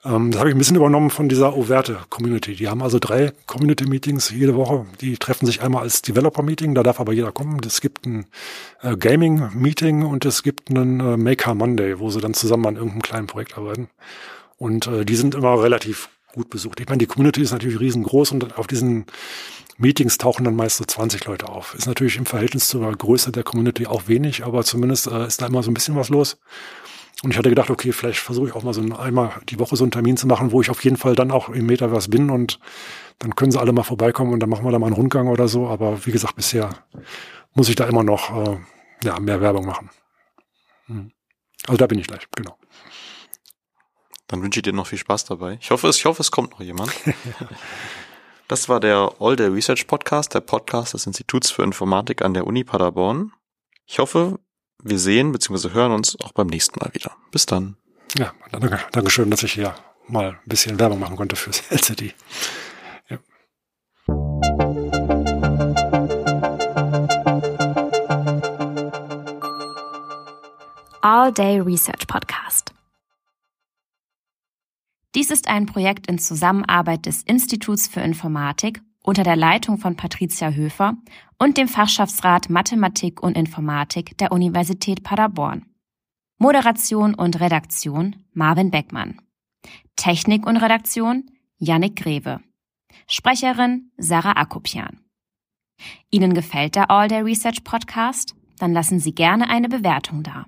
Ähm, das habe ich ein bisschen übernommen von dieser Overte-Community. Die haben also drei Community-Meetings jede Woche. Die treffen sich einmal als Developer-Meeting, da darf aber jeder kommen. Es gibt ein äh, Gaming-Meeting und es gibt einen äh, Maker Monday, wo sie dann zusammen an irgendeinem kleinen Projekt arbeiten. Und äh, die sind immer relativ gut besucht. Ich meine, die Community ist natürlich riesengroß und auf diesen Meetings tauchen dann meist so 20 Leute auf. Ist natürlich im Verhältnis zur Größe der Community auch wenig, aber zumindest äh, ist da immer so ein bisschen was los. Und ich hatte gedacht, okay, vielleicht versuche ich auch mal so einmal die Woche so einen Termin zu machen, wo ich auf jeden Fall dann auch im Metaverse bin und dann können sie alle mal vorbeikommen und dann machen wir da mal einen Rundgang oder so. Aber wie gesagt, bisher muss ich da immer noch äh, ja, mehr Werbung machen. Hm. Also da bin ich gleich, genau. Dann wünsche ich dir noch viel Spaß dabei. Ich hoffe, es, ich hoffe, es kommt noch jemand. das war der All Day Research Podcast, der Podcast des Instituts für Informatik an der Uni Paderborn. Ich hoffe, wir sehen bzw. hören uns auch beim nächsten Mal wieder. Bis dann. Ja, danke, danke schön, dass ich hier mal ein bisschen Werbung machen konnte fürs LCD. Ja. All Day Research Podcast. Dies ist ein Projekt in Zusammenarbeit des Instituts für Informatik unter der Leitung von Patricia Höfer und dem Fachschaftsrat Mathematik und Informatik der Universität Paderborn. Moderation und Redaktion Marvin Beckmann. Technik und Redaktion Yannick Greve. Sprecherin Sarah Akopian. Ihnen gefällt der All Day Research Podcast? Dann lassen Sie gerne eine Bewertung da.